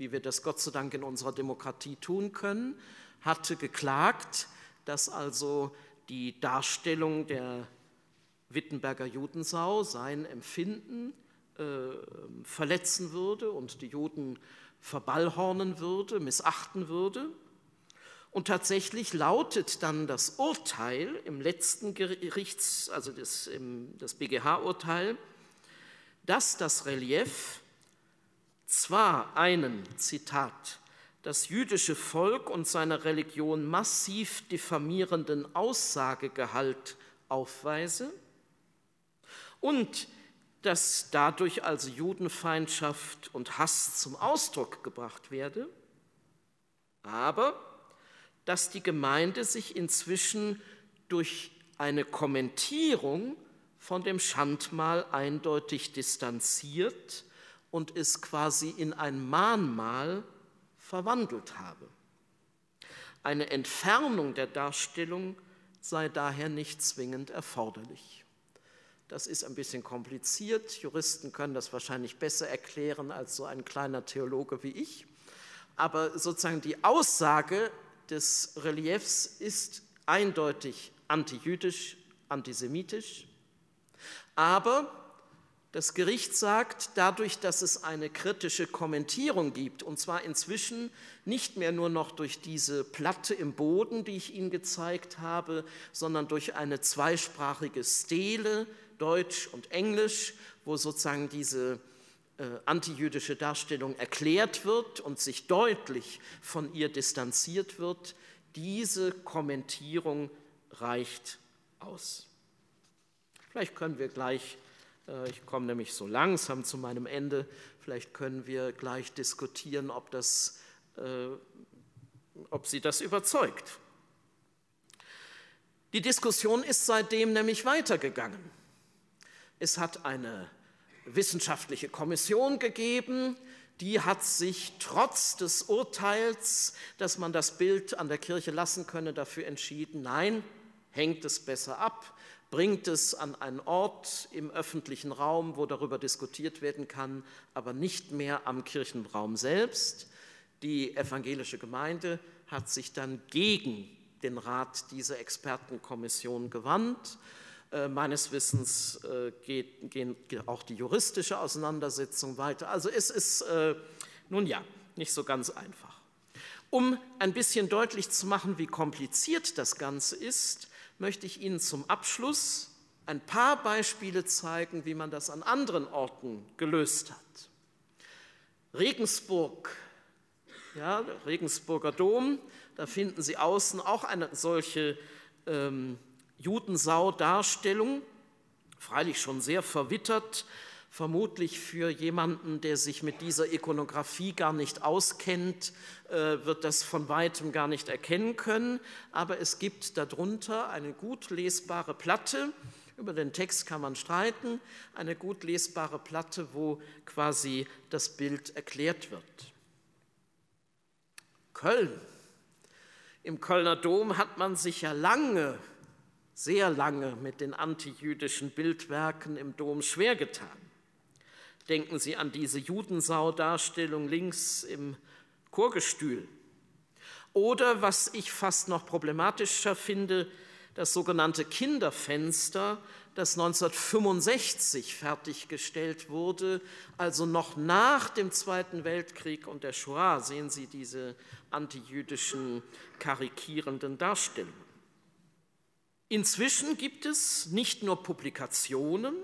wie wir das Gott sei Dank in unserer Demokratie tun können, hatte geklagt, dass also die Darstellung der Wittenberger Judensau sein Empfinden äh, verletzen würde und die Juden verballhornen würde, missachten würde. Und tatsächlich lautet dann das Urteil im letzten Gerichts, also das, das BGH-Urteil, dass das Relief zwar einen, Zitat, das jüdische Volk und seine Religion massiv diffamierenden Aussagegehalt aufweise und dass dadurch also Judenfeindschaft und Hass zum Ausdruck gebracht werde, aber dass die Gemeinde sich inzwischen durch eine Kommentierung von dem Schandmal eindeutig distanziert und es quasi in ein Mahnmal verwandelt habe. Eine Entfernung der Darstellung sei daher nicht zwingend erforderlich. Das ist ein bisschen kompliziert. Juristen können das wahrscheinlich besser erklären als so ein kleiner Theologe wie ich. Aber sozusagen die Aussage des Reliefs ist eindeutig antijüdisch, antisemitisch. Aber das Gericht sagt, dadurch, dass es eine kritische Kommentierung gibt, und zwar inzwischen nicht mehr nur noch durch diese Platte im Boden, die ich Ihnen gezeigt habe, sondern durch eine zweisprachige Stele, Deutsch und Englisch, wo sozusagen diese äh, antijüdische Darstellung erklärt wird und sich deutlich von ihr distanziert wird, diese Kommentierung reicht aus. Vielleicht können wir gleich, ich komme nämlich so langsam zu meinem Ende, vielleicht können wir gleich diskutieren, ob, das, äh, ob Sie das überzeugt. Die Diskussion ist seitdem nämlich weitergegangen. Es hat eine wissenschaftliche Kommission gegeben, die hat sich trotz des Urteils, dass man das Bild an der Kirche lassen könne, dafür entschieden, nein, hängt es besser ab, bringt es an einen Ort im öffentlichen Raum, wo darüber diskutiert werden kann, aber nicht mehr am Kirchenraum selbst. Die evangelische Gemeinde hat sich dann gegen den Rat dieser Expertenkommission gewandt äh, meines Wissens äh, geht, gehen auch die juristische Auseinandersetzung weiter. Also es ist, äh, nun ja, nicht so ganz einfach. Um ein bisschen deutlich zu machen, wie kompliziert das Ganze ist, möchte ich Ihnen zum Abschluss ein paar Beispiele zeigen, wie man das an anderen Orten gelöst hat. Regensburg, ja, Regensburger Dom, da finden Sie außen auch eine solche ähm, Judensau-Darstellung, freilich schon sehr verwittert, vermutlich für jemanden, der sich mit dieser Ikonografie gar nicht auskennt, äh, wird das von weitem gar nicht erkennen können. Aber es gibt darunter eine gut lesbare Platte, über den Text kann man streiten, eine gut lesbare Platte, wo quasi das Bild erklärt wird. Köln. Im Kölner Dom hat man sich ja lange sehr lange mit den antijüdischen Bildwerken im Dom schwer getan. Denken Sie an diese Judensau-Darstellung links im Chorgestühl. Oder, was ich fast noch problematischer finde, das sogenannte Kinderfenster, das 1965 fertiggestellt wurde, also noch nach dem Zweiten Weltkrieg und der Shoah, sehen Sie diese antijüdischen karikierenden Darstellungen. Inzwischen gibt es nicht nur Publikationen,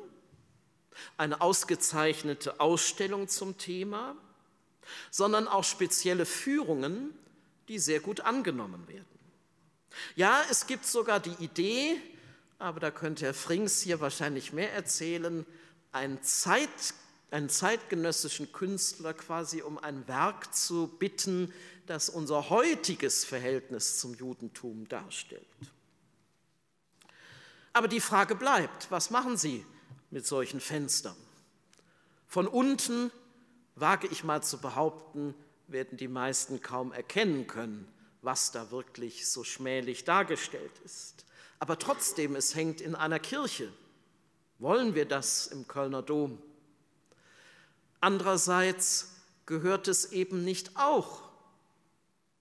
eine ausgezeichnete Ausstellung zum Thema, sondern auch spezielle Führungen, die sehr gut angenommen werden. Ja, es gibt sogar die Idee, aber da könnte Herr Frings hier wahrscheinlich mehr erzählen, einen, Zeit, einen zeitgenössischen Künstler quasi um ein Werk zu bitten, das unser heutiges Verhältnis zum Judentum darstellt. Aber die Frage bleibt, was machen Sie mit solchen Fenstern? Von unten, wage ich mal zu behaupten, werden die meisten kaum erkennen können, was da wirklich so schmählich dargestellt ist. Aber trotzdem, es hängt in einer Kirche. Wollen wir das im Kölner Dom? Andererseits gehört es eben nicht auch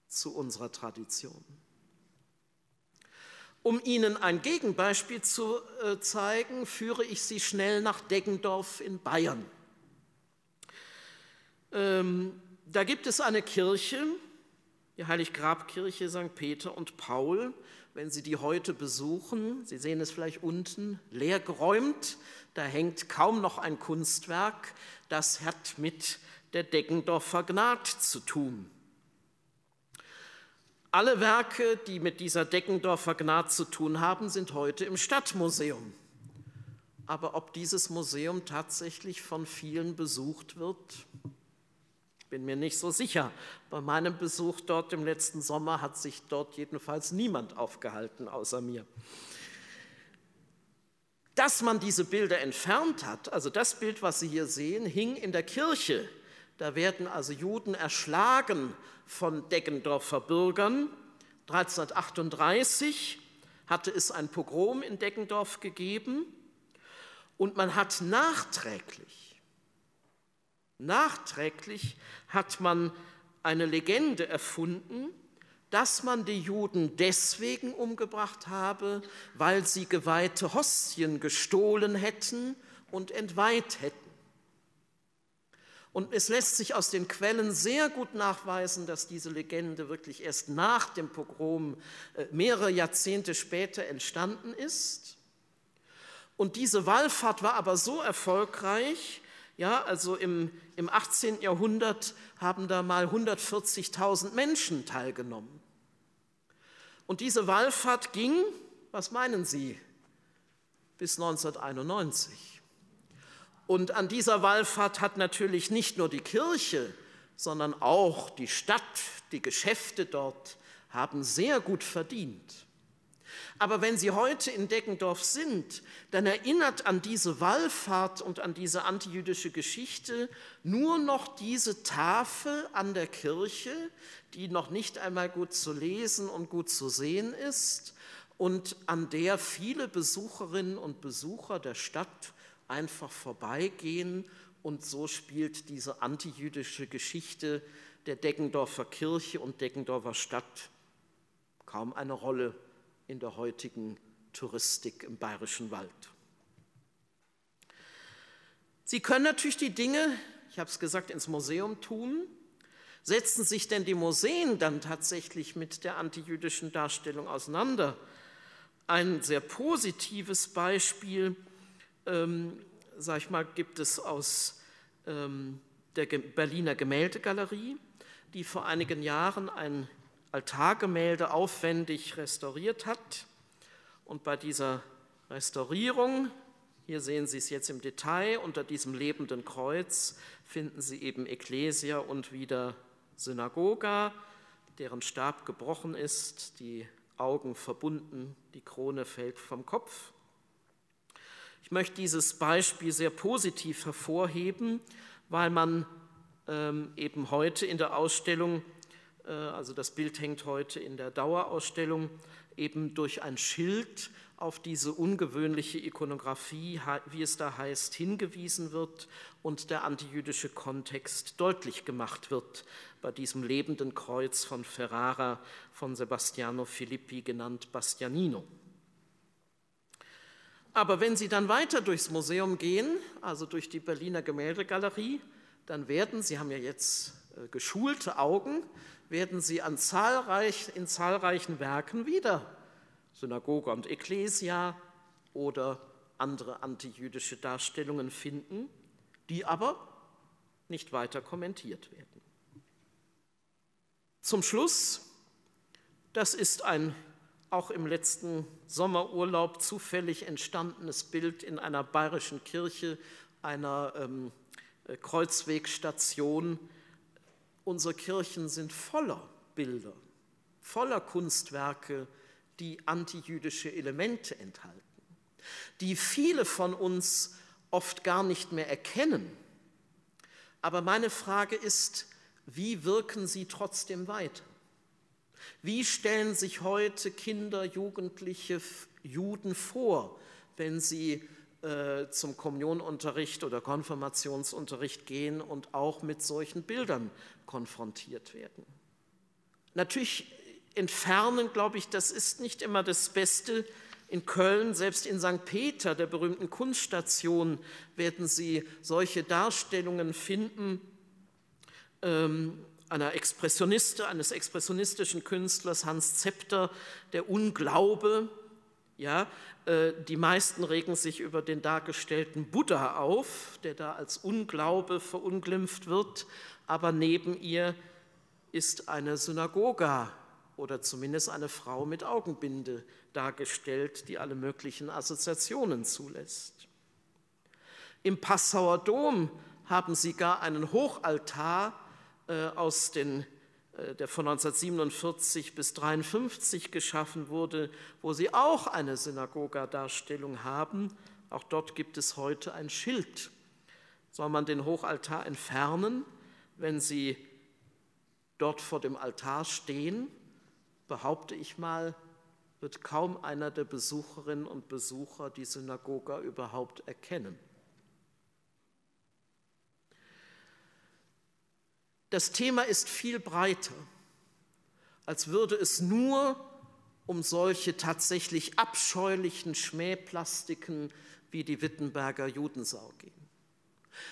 zu unserer Tradition. Um Ihnen ein Gegenbeispiel zu äh, zeigen, führe ich Sie schnell nach Deggendorf in Bayern. Ähm, da gibt es eine Kirche, die Heiliggrabkirche St. Peter und Paul. Wenn Sie die heute besuchen, Sie sehen es vielleicht unten, leer geräumt, da hängt kaum noch ein Kunstwerk, das hat mit der Deggendorfer Gnad zu tun. Alle Werke, die mit dieser Deckendorfer Gnad zu tun haben, sind heute im Stadtmuseum. Aber ob dieses Museum tatsächlich von vielen besucht wird, bin mir nicht so sicher. Bei meinem Besuch dort im letzten Sommer hat sich dort jedenfalls niemand aufgehalten außer mir. Dass man diese Bilder entfernt hat, also das Bild, was Sie hier sehen, hing in der Kirche da werden also Juden erschlagen von Deggendorfer Bürgern. 1338 hatte es ein Pogrom in Deggendorf gegeben und man hat nachträglich, nachträglich hat man eine Legende erfunden, dass man die Juden deswegen umgebracht habe, weil sie geweihte Hostien gestohlen hätten und entweiht hätten. Und es lässt sich aus den Quellen sehr gut nachweisen, dass diese Legende wirklich erst nach dem Pogrom äh, mehrere Jahrzehnte später entstanden ist. Und diese Wallfahrt war aber so erfolgreich, ja, also im, im 18. Jahrhundert haben da mal 140.000 Menschen teilgenommen. Und diese Wallfahrt ging, was meinen Sie, bis 1991. Und an dieser Wallfahrt hat natürlich nicht nur die Kirche, sondern auch die Stadt, die Geschäfte dort haben sehr gut verdient. Aber wenn Sie heute in Deggendorf sind, dann erinnert an diese Wallfahrt und an diese antijüdische Geschichte nur noch diese Tafel an der Kirche, die noch nicht einmal gut zu lesen und gut zu sehen ist und an der viele Besucherinnen und Besucher der Stadt einfach vorbeigehen und so spielt diese antijüdische Geschichte der Deggendorfer Kirche und Deggendorfer Stadt kaum eine Rolle in der heutigen Touristik im bayerischen Wald. Sie können natürlich die Dinge, ich habe es gesagt, ins Museum tun. Setzen sich denn die Museen dann tatsächlich mit der antijüdischen Darstellung auseinander? Ein sehr positives Beispiel ähm, sag ich mal, gibt es aus ähm, der Berliner Gemäldegalerie, die vor einigen Jahren ein Altargemälde aufwendig restauriert hat. Und bei dieser Restaurierung, hier sehen Sie es jetzt im Detail, unter diesem lebenden Kreuz finden Sie eben Ekklesia und wieder Synagoga, deren Stab gebrochen ist, die Augen verbunden, die Krone fällt vom Kopf. Ich möchte dieses Beispiel sehr positiv hervorheben, weil man ähm, eben heute in der Ausstellung, äh, also das Bild hängt heute in der Dauerausstellung, eben durch ein Schild auf diese ungewöhnliche Ikonografie, wie es da heißt, hingewiesen wird und der antijüdische Kontext deutlich gemacht wird bei diesem lebenden Kreuz von Ferrara von Sebastiano Filippi genannt Bastianino. Aber wenn Sie dann weiter durchs Museum gehen, also durch die Berliner Gemäldegalerie, dann werden, Sie haben ja jetzt äh, geschulte Augen, werden Sie an zahlreich, in zahlreichen Werken wieder Synagoge und Ekklesia oder andere antijüdische Darstellungen finden, die aber nicht weiter kommentiert werden. Zum Schluss, das ist ein auch im letzten Sommerurlaub zufällig entstandenes Bild in einer bayerischen Kirche, einer ähm, äh, Kreuzwegstation. Unsere Kirchen sind voller Bilder, voller Kunstwerke, die antijüdische Elemente enthalten, die viele von uns oft gar nicht mehr erkennen. Aber meine Frage ist, wie wirken sie trotzdem weiter? Wie stellen sich heute Kinder, Jugendliche, Juden vor, wenn sie äh, zum Kommunionunterricht oder Konfirmationsunterricht gehen und auch mit solchen Bildern konfrontiert werden? Natürlich entfernen, glaube ich, das ist nicht immer das Beste. In Köln, selbst in St. Peter, der berühmten Kunststation, werden Sie solche Darstellungen finden, ähm, einer Expressioniste, eines expressionistischen Künstlers Hans Zepter, der Unglaube. Ja, äh, die meisten regen sich über den dargestellten Buddha auf, der da als Unglaube verunglimpft wird, aber neben ihr ist eine Synagoga oder zumindest eine Frau mit Augenbinde dargestellt, die alle möglichen Assoziationen zulässt. Im Passauer Dom haben sie gar einen Hochaltar aus den, äh, der von 1947 bis 1953 geschaffen wurde, wo sie auch eine Synagoga-Darstellung haben. Auch dort gibt es heute ein Schild. Soll man den Hochaltar entfernen, wenn Sie dort vor dem Altar stehen? Behaupte ich mal, wird kaum einer der Besucherinnen und Besucher die Synagoga überhaupt erkennen. Das Thema ist viel breiter, als würde es nur um solche tatsächlich abscheulichen Schmähplastiken wie die Wittenberger Judensau gehen.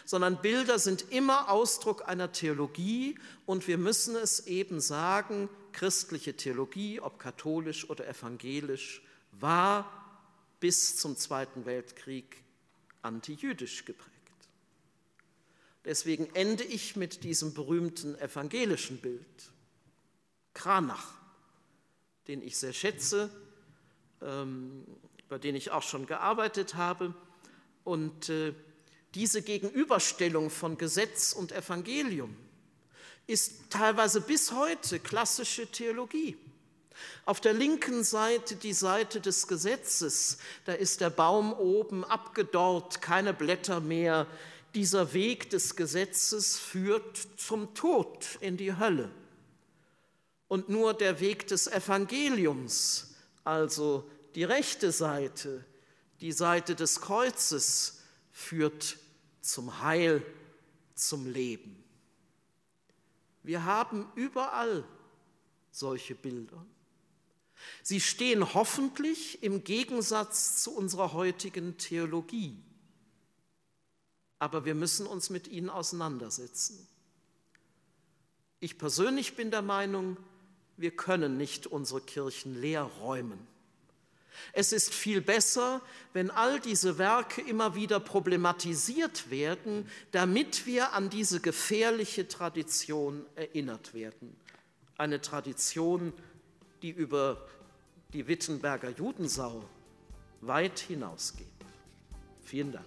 Sondern Bilder sind immer Ausdruck einer Theologie und wir müssen es eben sagen, christliche Theologie, ob katholisch oder evangelisch, war bis zum Zweiten Weltkrieg antijüdisch geprägt. Deswegen ende ich mit diesem berühmten evangelischen Bild. Kranach, den ich sehr schätze, ähm, bei dem ich auch schon gearbeitet habe. Und äh, diese Gegenüberstellung von Gesetz und Evangelium ist teilweise bis heute klassische Theologie. Auf der linken Seite die Seite des Gesetzes, da ist der Baum oben abgedorrt, keine Blätter mehr, dieser Weg des Gesetzes führt zum Tod in die Hölle. Und nur der Weg des Evangeliums, also die rechte Seite, die Seite des Kreuzes, führt zum Heil, zum Leben. Wir haben überall solche Bilder. Sie stehen hoffentlich im Gegensatz zu unserer heutigen Theologie aber wir müssen uns mit ihnen auseinandersetzen. Ich persönlich bin der Meinung, wir können nicht unsere Kirchen leer räumen. Es ist viel besser, wenn all diese Werke immer wieder problematisiert werden, damit wir an diese gefährliche Tradition erinnert werden. Eine Tradition, die über die Wittenberger Judensau weit hinausgeht. Vielen Dank.